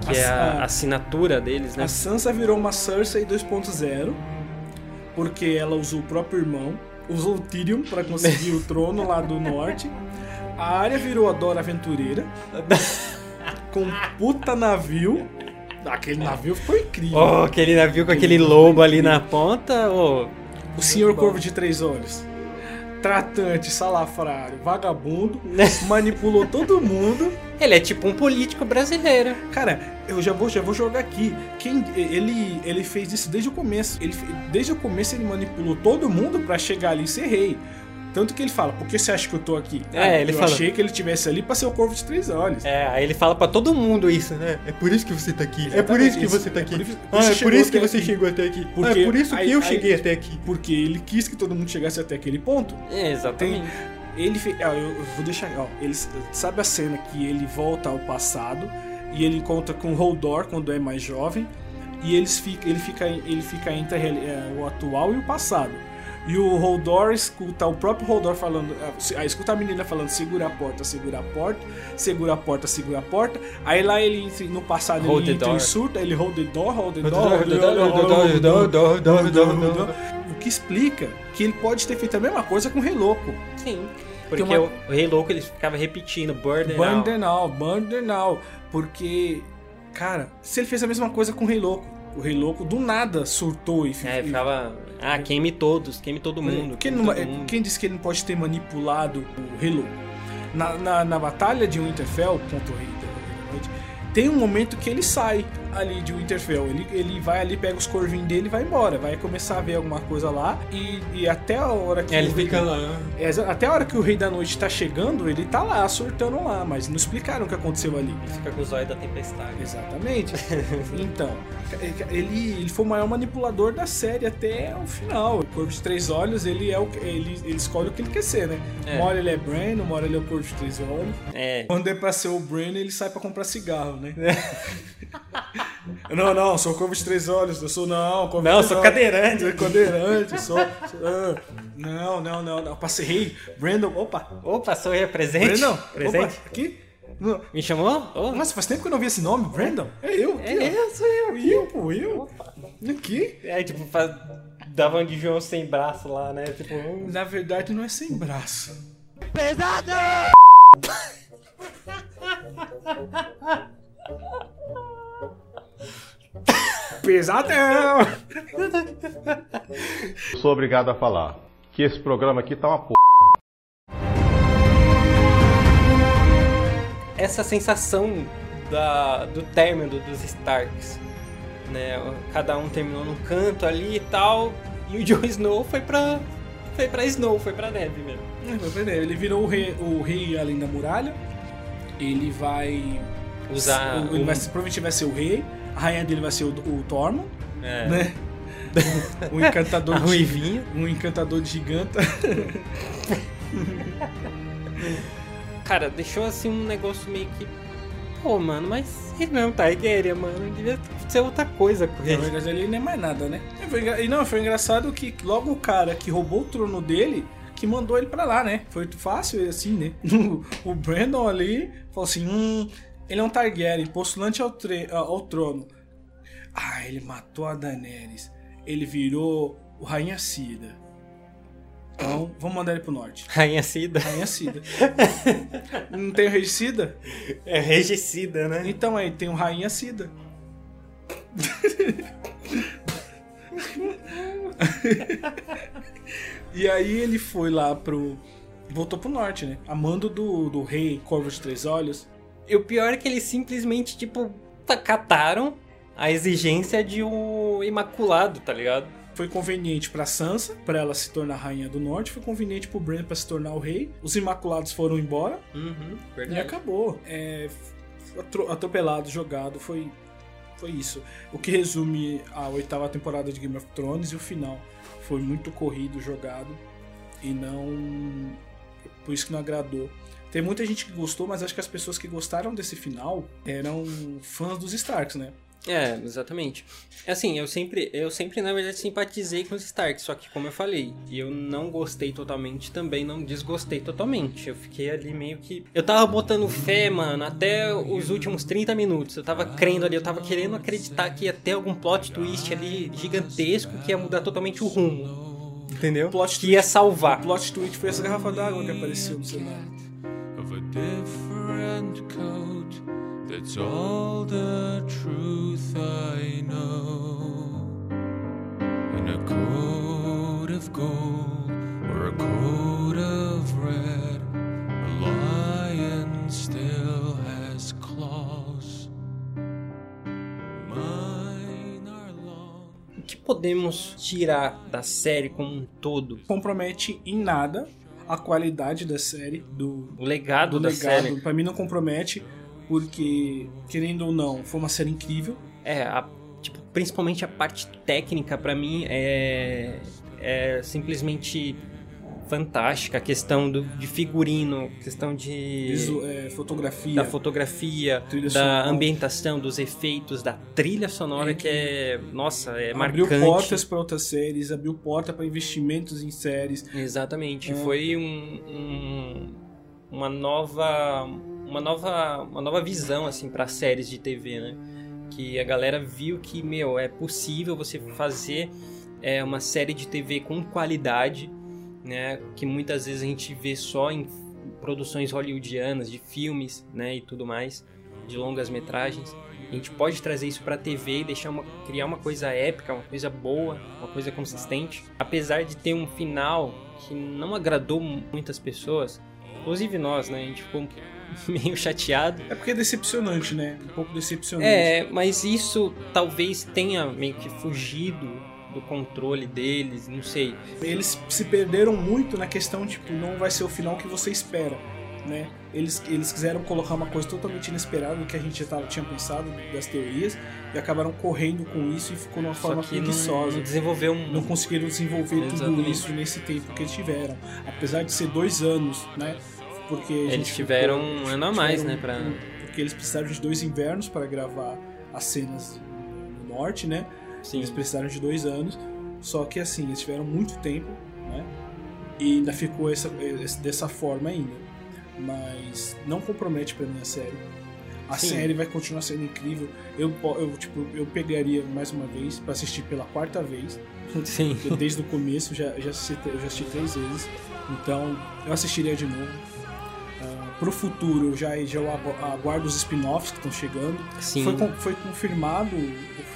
[SPEAKER 1] que é a,
[SPEAKER 2] A-
[SPEAKER 1] a assinatura deles, né?
[SPEAKER 2] A Sansa virou uma Cersei 2.0 porque ela usou o próprio irmão, usou o Tyrion pra conseguir o [LAUGHS] trono lá do norte. A Arya virou a Dora Aventureira com um puta navio. Aquele navio ficou incrível.
[SPEAKER 1] Oh, aquele navio com aquele lobo ali na ponta, oh,
[SPEAKER 2] o Senhor Corvo de Três Olhos. Tratante, salafrário, vagabundo, [LAUGHS] manipulou todo mundo.
[SPEAKER 1] Ele é tipo um político brasileiro.
[SPEAKER 2] Cara, eu já vou, já vou jogar aqui. Quem ele, ele fez isso desde o começo. Ele, desde o começo ele manipulou todo mundo pra chegar ali e ser rei. Tanto que ele fala, por que você acha que eu tô aqui?
[SPEAKER 1] É,
[SPEAKER 2] Ah,
[SPEAKER 1] ele
[SPEAKER 2] eu
[SPEAKER 1] fala-
[SPEAKER 2] achei que ele tivesse ali pra ser o corvo de três olhos.
[SPEAKER 1] É, aí ele fala pra todo mundo isso, né? É por isso que você tá aqui. É por
[SPEAKER 2] Exatamente
[SPEAKER 1] isso que
[SPEAKER 2] isso.
[SPEAKER 1] você tá
[SPEAKER 2] É
[SPEAKER 1] aqui.
[SPEAKER 2] por isso-
[SPEAKER 1] Ah, é por isso que você
[SPEAKER 2] aqui.
[SPEAKER 1] chegou até aqui.
[SPEAKER 2] Porque
[SPEAKER 1] ah, é por isso
[SPEAKER 2] aí-
[SPEAKER 1] que eu
[SPEAKER 2] aí-
[SPEAKER 1] cheguei até aqui.
[SPEAKER 2] Porque ele quis que todo mundo chegasse até aquele ponto.
[SPEAKER 1] É, exatamente.
[SPEAKER 2] Ele ah, eu eu vou deixar. Ó, ele, sabe a cena que ele volta ao passado e ele encontra com o Holdor quando é mais jovem e eles fica, ele, fica, ele fica entre a é, o atual e o passado. E o Holdor escuta o próprio Holdor falando, ah, ah, escuta a menina falando segura a porta, segura a porta, segura a porta, segura a porta. Aí lá ele entra- no passado
[SPEAKER 1] Hold
[SPEAKER 2] ele entra em aí ele hold the door, hold the
[SPEAKER 1] Hold the
[SPEAKER 2] door, hold the
[SPEAKER 1] door, hold the.
[SPEAKER 2] O que explica que ele pode ter feito a mesma coisa com o Rei Louco.
[SPEAKER 1] Sim. Porque
[SPEAKER 2] uma-
[SPEAKER 1] o, Rei Louco ele ficava repetindo Burden
[SPEAKER 2] Burn
[SPEAKER 1] Out.
[SPEAKER 2] the Now, Burn the Now. Porque, cara, se ele fez a mesma coisa com o Rei Louco, o Rei Louco do nada surtou e
[SPEAKER 1] É, ficava. Ah, queime todos, queime todo mundo.
[SPEAKER 2] Quem,
[SPEAKER 1] queime
[SPEAKER 2] não-
[SPEAKER 1] todo mundo.
[SPEAKER 2] quem disse que ele não pode ter manipulado o Rei Louco? Na, na, na batalha de Winterfell contra o Rei da Noite, tem um momento que ele sai ali de Winterfell. Ele, ele vai ali, pega os corvinhos dele e vai embora. Vai começar a ver alguma coisa lá. E, e até a hora que.
[SPEAKER 1] É, ele
[SPEAKER 2] o Rei-
[SPEAKER 1] fica lá.
[SPEAKER 2] É, até a hora que o Rei da Noite tá chegando, ele tá lá, surtando lá, mas não explicaram o que aconteceu ali.
[SPEAKER 1] Ele fica com os olhos da tempestade.
[SPEAKER 2] Exatamente. [LAUGHS] então, ele, ele foi o maior manipulador da série até o final. O Corvo de Três Olhos, ele é o que- ele, ele escolhe o que ele quer ser, né?
[SPEAKER 1] É.
[SPEAKER 2] Uma hora ele é Bran, uma hora ele é o Corvo de Três Olhos.
[SPEAKER 1] É.
[SPEAKER 2] Quando é pra ser o Bran, ele sai pra comprar cigarro, né? [LAUGHS] não, não, sou Corvo de Três Olhos, eu sou não, Corvo
[SPEAKER 1] Não, sou
[SPEAKER 2] Olhos.
[SPEAKER 1] cadeirante.
[SPEAKER 2] Sou cadeirante, sou... sou- ah. não, não, não, não, rei, Brandon, opa,
[SPEAKER 1] Opa, sou eu presente?
[SPEAKER 2] Brandon,
[SPEAKER 1] Presente?
[SPEAKER 2] opa, aqui. Não.
[SPEAKER 1] Me chamou? Oh.
[SPEAKER 2] Nossa, faz tempo que eu não vi esse nome, Brandon. É eu, aqui.
[SPEAKER 1] É eu, sou eu.
[SPEAKER 2] Eu, pô, eu. Aqui.
[SPEAKER 1] É, tipo, faz... dava um de João sem braço lá, né? Tipo, um-
[SPEAKER 2] Na verdade, não é sem braço. Pesado! [LAUGHS] Pesadão!
[SPEAKER 4] Sou obrigado a falar que esse programa aqui tá uma p.
[SPEAKER 1] essa sensação da, do término dos Starks, né? Cada um terminou num canto ali e tal, e o [LAUGHS] Jon Snow foi pra foi pra Snow, foi pra neve mesmo.
[SPEAKER 2] Ele virou o rei, o rei além da muralha. Ele vai.
[SPEAKER 1] Usar
[SPEAKER 2] Ele
[SPEAKER 1] um-
[SPEAKER 2] vai, provavelmente vai ser o rei. A rainha dele vai ser o, o Tormund,
[SPEAKER 1] É.
[SPEAKER 2] né? [LAUGHS] Um encantador
[SPEAKER 1] A
[SPEAKER 2] de
[SPEAKER 1] ruivinha.
[SPEAKER 2] um encantador de giganta.
[SPEAKER 1] Cara, deixou assim um negócio meio que. Pô, mano, mas ele não é um Targaryen, mano. Devia ser outra coisa com
[SPEAKER 2] Na
[SPEAKER 1] ele.
[SPEAKER 2] verdade, ele nem é mais nada, né? E foi engra- E não, foi engraçado que logo o cara que roubou o trono dele, que mandou ele pra lá, né? Foi fácil assim, né? [LAUGHS] o Brandon ali falou assim: hum, ele é um Targaryen, postulante ao, ao trono. Ah, ele matou a Daenerys. Ele virou o Rainha Cida. Então, vamos mandar ele pro norte.
[SPEAKER 1] Rainha Cida.
[SPEAKER 2] Rainha Cida. [LAUGHS] Não tem o Rei Cida?
[SPEAKER 1] É regicida, né?
[SPEAKER 2] Então aí tem o Rainha Cida. [LAUGHS] e aí ele foi lá pro. Voltou pro norte, né? Amando do, do rei Corvo de Três Olhos.
[SPEAKER 1] E o pior é que eles simplesmente, tipo, cataram a exigência de um Imaculado, tá ligado?
[SPEAKER 2] Foi conveniente pra Sansa, pra ela se tornar rainha do norte. Foi conveniente pro Bran pra se tornar o rei. Os Imaculados foram embora
[SPEAKER 1] Uhum,
[SPEAKER 2] e acabou. É, atropelado, jogado, foi, foi isso. O que resume a oitava temporada de Game of Thrones e o final. Foi muito corrido, jogado e não. Por isso que não agradou. Tem muita gente que gostou, mas acho que as pessoas que gostaram desse final eram fãs dos Starks, né?
[SPEAKER 1] É, exatamente. Assim, eu sempre, eu sempre, na verdade, simpatizei com os Stark, só que como eu falei, eu não gostei totalmente, também não desgostei totalmente. Eu fiquei ali meio que. Eu tava botando fé, mano, até os últimos 30 minutos. Eu tava crendo ali, eu tava querendo acreditar que ia ter algum plot twist ali gigantesco que ia mudar totalmente o rumo. Entendeu?
[SPEAKER 2] Plot
[SPEAKER 1] que ia
[SPEAKER 2] O
[SPEAKER 1] salvar.
[SPEAKER 2] plot twist foi essa garrafa d'água que apareceu no cenário.
[SPEAKER 5] A different coat. That's all the truth I know. In a coat of gold or a coat of red, a lion still has claws. Mine are long.
[SPEAKER 1] O que podemos tirar da série como um todo?
[SPEAKER 2] Compromete em nada a qualidade da série, do,
[SPEAKER 1] O legado
[SPEAKER 2] do
[SPEAKER 1] da
[SPEAKER 2] legado.
[SPEAKER 1] série.
[SPEAKER 2] Pra mim não compromete, porque, querendo ou não, foi uma série incrível.
[SPEAKER 1] É, a- tipo, principalmente a parte técnica pra mim é, é simplesmente fantástica. A questão do, de figurino, questão de
[SPEAKER 2] Visu- é, fotografia.
[SPEAKER 1] da fotografia, da
[SPEAKER 2] sonora.
[SPEAKER 1] ambientação, dos efeitos, da trilha sonora
[SPEAKER 2] É
[SPEAKER 1] que é, nossa, é
[SPEAKER 2] abriu
[SPEAKER 1] marcante.
[SPEAKER 2] portas para outras séries, abriu porta para investimentos em séries.
[SPEAKER 1] Exatamente,
[SPEAKER 2] É.
[SPEAKER 1] foi um, um- uma nova uma nova uma nova visão assim para séries de TV, né? Que a galera viu que meu é possível você fazer é, uma série de TV com qualidade, né? Que muitas vezes a gente vê só em produções hollywoodianas de filmes, né? E tudo mais, de longas metragens. A gente pode trazer isso pra TV e deixar uma, criar uma coisa épica, uma coisa boa, uma coisa consistente. Apesar de ter um final que não agradou muitas pessoas, inclusive nós, né? A gente ficou [LAUGHS] meio chateado.
[SPEAKER 2] É porque é decepcionante, né? Um pouco decepcionante.
[SPEAKER 1] É, mas isso talvez tenha meio que fugido do controle deles, não sei.
[SPEAKER 2] Eles se perderam muito na questão, tipo, não vai ser o final que você espera, né? Eles, eles quiseram colocar uma coisa totalmente inesperada do que a gente já tava, tinha pensado das teorias e acabaram correndo com isso e ficou de uma forma
[SPEAKER 1] não,
[SPEAKER 2] preguiçosa.
[SPEAKER 1] não desenvolveu um.
[SPEAKER 2] não conseguiram desenvolver tudo
[SPEAKER 1] Exatamente.
[SPEAKER 2] isso nesse tempo que eles tiveram. Apesar de ser dois anos, né? Porque a gente
[SPEAKER 1] Eles tiveram
[SPEAKER 2] ficou-
[SPEAKER 1] um ano a mais, né? Pra...
[SPEAKER 2] um- Porque eles precisaram de dois invernos para gravar as cenas no norte, né?
[SPEAKER 1] Sim.
[SPEAKER 2] Eles precisaram de dois anos. Só que assim, eles tiveram muito tempo, né? E ainda ficou essa, dessa forma ainda. Mas não compromete pra mim a série. A
[SPEAKER 1] Sim.
[SPEAKER 2] série vai continuar sendo incrível. Eu, eu, tipo, eu pegaria mais uma vez pra assistir pela quarta vez. [LAUGHS]
[SPEAKER 1] Sim.
[SPEAKER 2] Porque desde o começo já, já assisti, eu já assisti três vezes. Então eu assistiria de novo. Ah, pro futuro eu já, já aguardo os spin-offs que estão chegando.
[SPEAKER 1] Sim.
[SPEAKER 2] Foi, foi confirmado,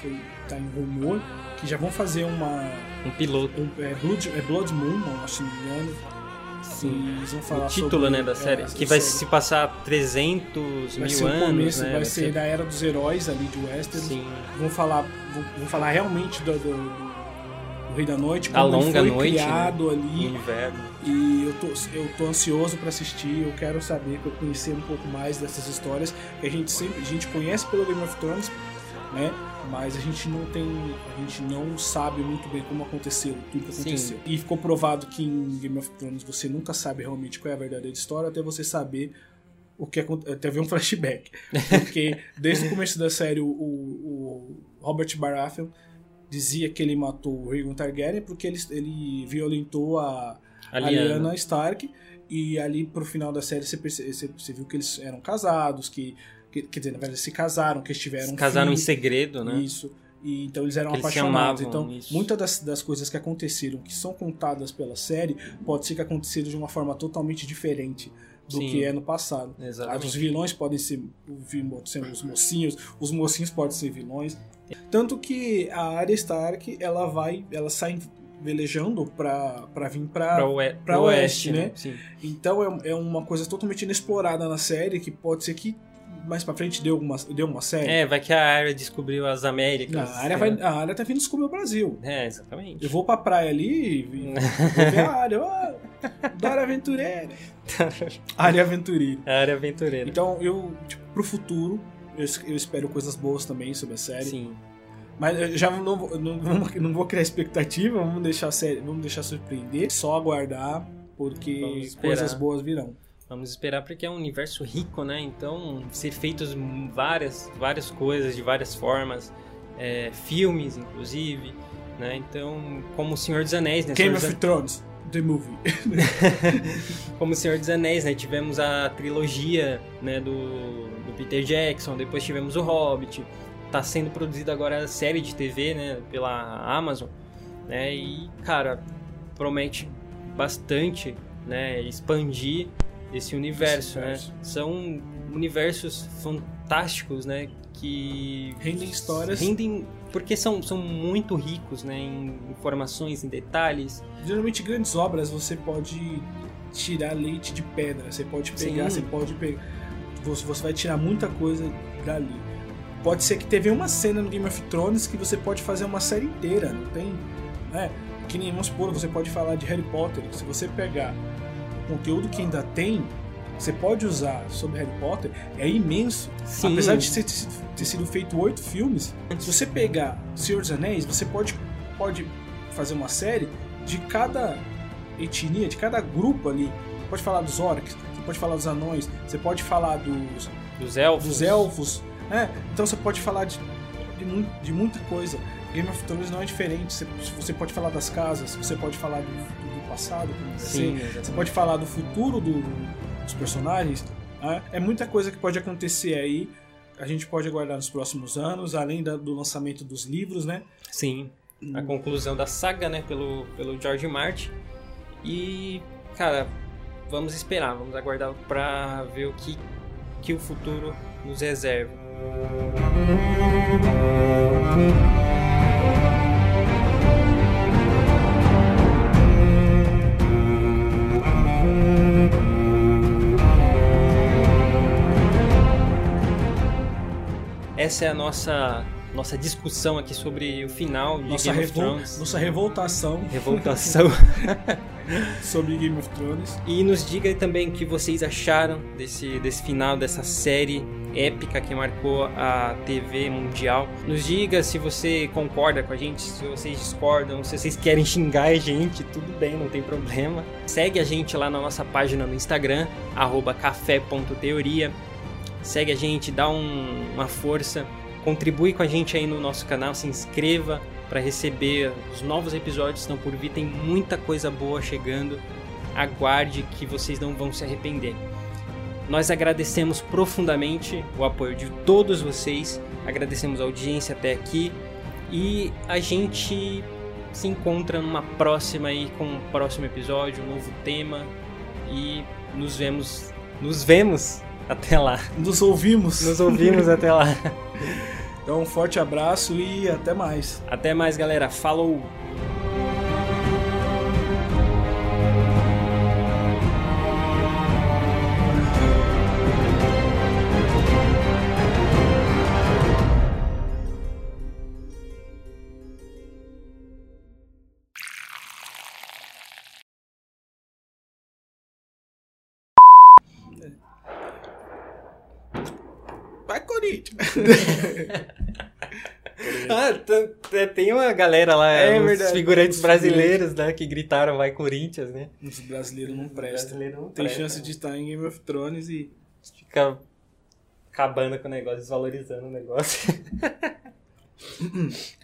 [SPEAKER 2] foi, tá em rumor, que já vão fazer uma.
[SPEAKER 1] Um piloto.
[SPEAKER 2] Um, é, Blood, é Blood Moon, não, se não me engano.
[SPEAKER 1] Sim.
[SPEAKER 2] Eles vão falar
[SPEAKER 1] O título,
[SPEAKER 2] sobre,
[SPEAKER 1] né, da
[SPEAKER 2] é,
[SPEAKER 1] série.
[SPEAKER 2] essa
[SPEAKER 1] que vai
[SPEAKER 2] série.
[SPEAKER 1] se passar 300
[SPEAKER 2] Vai
[SPEAKER 1] mil
[SPEAKER 2] ser o
[SPEAKER 1] anos,
[SPEAKER 2] começo,
[SPEAKER 1] né?
[SPEAKER 2] vai, ser, da era dos heróis ali de Westeros.
[SPEAKER 1] Sim.
[SPEAKER 2] Vão falar, vão, vão falar realmente do, do, do Rei da Noite, como ele
[SPEAKER 1] longa
[SPEAKER 2] foi
[SPEAKER 1] noite,
[SPEAKER 2] criado
[SPEAKER 1] O
[SPEAKER 2] ali.
[SPEAKER 1] inverno.
[SPEAKER 2] E eu tô, eu tô ansioso pra assistir, eu quero saber, eu conhecer um pouco mais dessas histórias que a gente sempre a gente conhece pelo Game of Thrones, né? Mas a gente não tem, a gente não sabe muito bem como aconteceu, tudo que
[SPEAKER 1] Sim.
[SPEAKER 2] aconteceu. E ficou provado que em Game of Thrones você nunca sabe realmente qual é a verdadeira história até você saber o que aconteceu, até ver um [LAUGHS] flashback. Porque desde o começo da série o, o Robert Baratheon dizia que ele matou o Rhaegon Targaryen porque ele, ele violentou a,
[SPEAKER 1] A
[SPEAKER 2] a
[SPEAKER 1] Lyanna.
[SPEAKER 2] Lyanna Stark e ali pro final da série você, perce- você- você viu que eles eram casados, que, que quer dizer, na verdade se casaram, que eles tiveram
[SPEAKER 1] Se casaram em
[SPEAKER 2] filhos.
[SPEAKER 1] segredo, né?
[SPEAKER 2] Isso. E, então eles eram
[SPEAKER 1] eles
[SPEAKER 2] apaixonados. então,
[SPEAKER 1] isso.
[SPEAKER 2] muitas das, das coisas que aconteceram, que são contadas pela série, pode ser que aconteceram de uma forma totalmente diferente do
[SPEAKER 1] Sim.
[SPEAKER 2] que é no passado.
[SPEAKER 1] Exatamente.
[SPEAKER 2] Os vilões podem ser, ser os mocinhos, os mocinhos podem ser vilões. Tanto que a Arya Stark, ela vai, ela sai velejando pra, pra vir
[SPEAKER 1] pro
[SPEAKER 2] oeste,
[SPEAKER 1] oeste,
[SPEAKER 2] né?
[SPEAKER 1] né? Sim.
[SPEAKER 2] Então é, é uma coisa totalmente inexplorada na série, que pode ser que mais pra frente dê uma, dê uma série.
[SPEAKER 1] É, vai que a Arya descobriu as Américas.
[SPEAKER 2] a, área vai, a área tá vindo descobrir o Brasil.
[SPEAKER 1] É, exatamente.
[SPEAKER 2] Eu vou pra praia ali e ver a área. Ó, Dora Aventureira. [LAUGHS] área Aventureira.
[SPEAKER 1] Área aventureira.
[SPEAKER 2] Então, eu, tipo, pro futuro, eu, eu espero coisas boas também sobre a série.
[SPEAKER 1] Sim.
[SPEAKER 2] Mas eu já não, vou- não, não vou criar expectativa, vamos deixar, a série, vamos deixar surpreender. Só aguardar, porque coisas boas virão.
[SPEAKER 1] Vamos esperar porque é um universo rico, né? Então, ser feitos várias, várias coisas de várias formas, é, filmes, inclusive, né? Então, como o Senhor dos Anéis, né?
[SPEAKER 2] Game
[SPEAKER 1] Senhor
[SPEAKER 2] of Thrones, The Movie. [LAUGHS]
[SPEAKER 1] Como o Senhor dos Anéis, né? Tivemos a trilogia, né? Do, do Peter Jackson, depois tivemos o Hobbit. Tá sendo produzida agora a série de TV, né? Pela Amazon, né? E, cara, promete bastante, né? Expandir esse universo, né?
[SPEAKER 2] universo.
[SPEAKER 1] São universos fantásticos, né? Que
[SPEAKER 2] Rendem histórias.
[SPEAKER 1] rendem porque são, são muito ricos, né? Em informações, em detalhes.
[SPEAKER 2] Geralmente, grandes obras você pode tirar leite de pedra. Você pode pegar,
[SPEAKER 1] Sim.
[SPEAKER 2] você pode pegar. Você, você vai tirar muita coisa dali. Pode ser que teve uma cena no Game of Thrones que você pode fazer uma série inteira, não tem? Né? Que nem, vamos supor, você pode falar de Harry Potter. Se você pegar o conteúdo que ainda tem, você pode usar sobre Harry Potter, é imenso.
[SPEAKER 1] Sim.
[SPEAKER 2] Apesar de ter, ter sido feito oito filmes, se você pegar Senhor dos Anéis, você pode, pode fazer uma série de cada etnia, de cada grupo ali. Você pode falar dos orcs, você pode falar dos anões, você pode falar dos,
[SPEAKER 1] Dos elfos.
[SPEAKER 2] dos elfos, né? Então você pode falar de, de, de muita coisa. Game of Thrones não é diferente. Você, você pode falar das casas, você pode falar do passado, como vai
[SPEAKER 1] Sim,
[SPEAKER 2] ser.
[SPEAKER 1] exatamente.
[SPEAKER 2] Você pode falar do futuro do- do- dos personagens. né? É muita coisa que pode acontecer aí. A gente pode aguardar nos próximos anos, além da- do lançamento dos livros, né?
[SPEAKER 1] Sim. A conclusão da saga, né? Pelo, pelo George Martin. E, cara, vamos esperar, vamos aguardar pra ver o que, que o futuro nos reserva. Essa é a nossa, nossa discussão aqui sobre o final de
[SPEAKER 2] Nossa,
[SPEAKER 1] Game of Thrones.
[SPEAKER 2] nossa revoltação
[SPEAKER 1] Revoltação. [LAUGHS]
[SPEAKER 2] sobre Game of Thrones.
[SPEAKER 1] E nos diga também o que vocês acharam desse, desse final, dessa série épica que marcou a TV mundial. Nos diga se você concorda com a gente, se vocês discordam, se vocês querem xingar a gente, tudo bem, não tem problema. Segue a gente lá na nossa página no Instagram, arroba café.teoria. Segue a gente, dá um- uma força, contribui com a gente aí no nosso canal, se inscreva para receber os novos episódios que estão por vir, tem muita coisa boa chegando aguarde que vocês não vão se arrepender. Nós agradecemos profundamente o apoio de todos vocês, agradecemos a audiência até aqui e a gente se encontra numa próxima aí com um próximo episódio, um novo tema e nos vemos, nos vemos até lá.
[SPEAKER 2] Nos ouvimos.
[SPEAKER 1] Nos ouvimos até lá.
[SPEAKER 2] Então, um forte abraço e até mais.
[SPEAKER 1] Até mais, galera. Falou. [LAUGHS] Ah, t- tem uma galera lá,
[SPEAKER 2] É
[SPEAKER 1] uns
[SPEAKER 2] verdade,
[SPEAKER 1] figurantes
[SPEAKER 2] os
[SPEAKER 1] brasileiros, né, que gritaram vai Corinthians, né?
[SPEAKER 2] Os brasileiros não prestam.
[SPEAKER 1] Brasileiro não
[SPEAKER 2] Tem
[SPEAKER 1] presta,
[SPEAKER 2] chance
[SPEAKER 1] né?
[SPEAKER 2] de estar em Game of Thrones e.
[SPEAKER 1] Fica acabando com o negócio, desvalorizando o negócio. [CLEARS THROAT]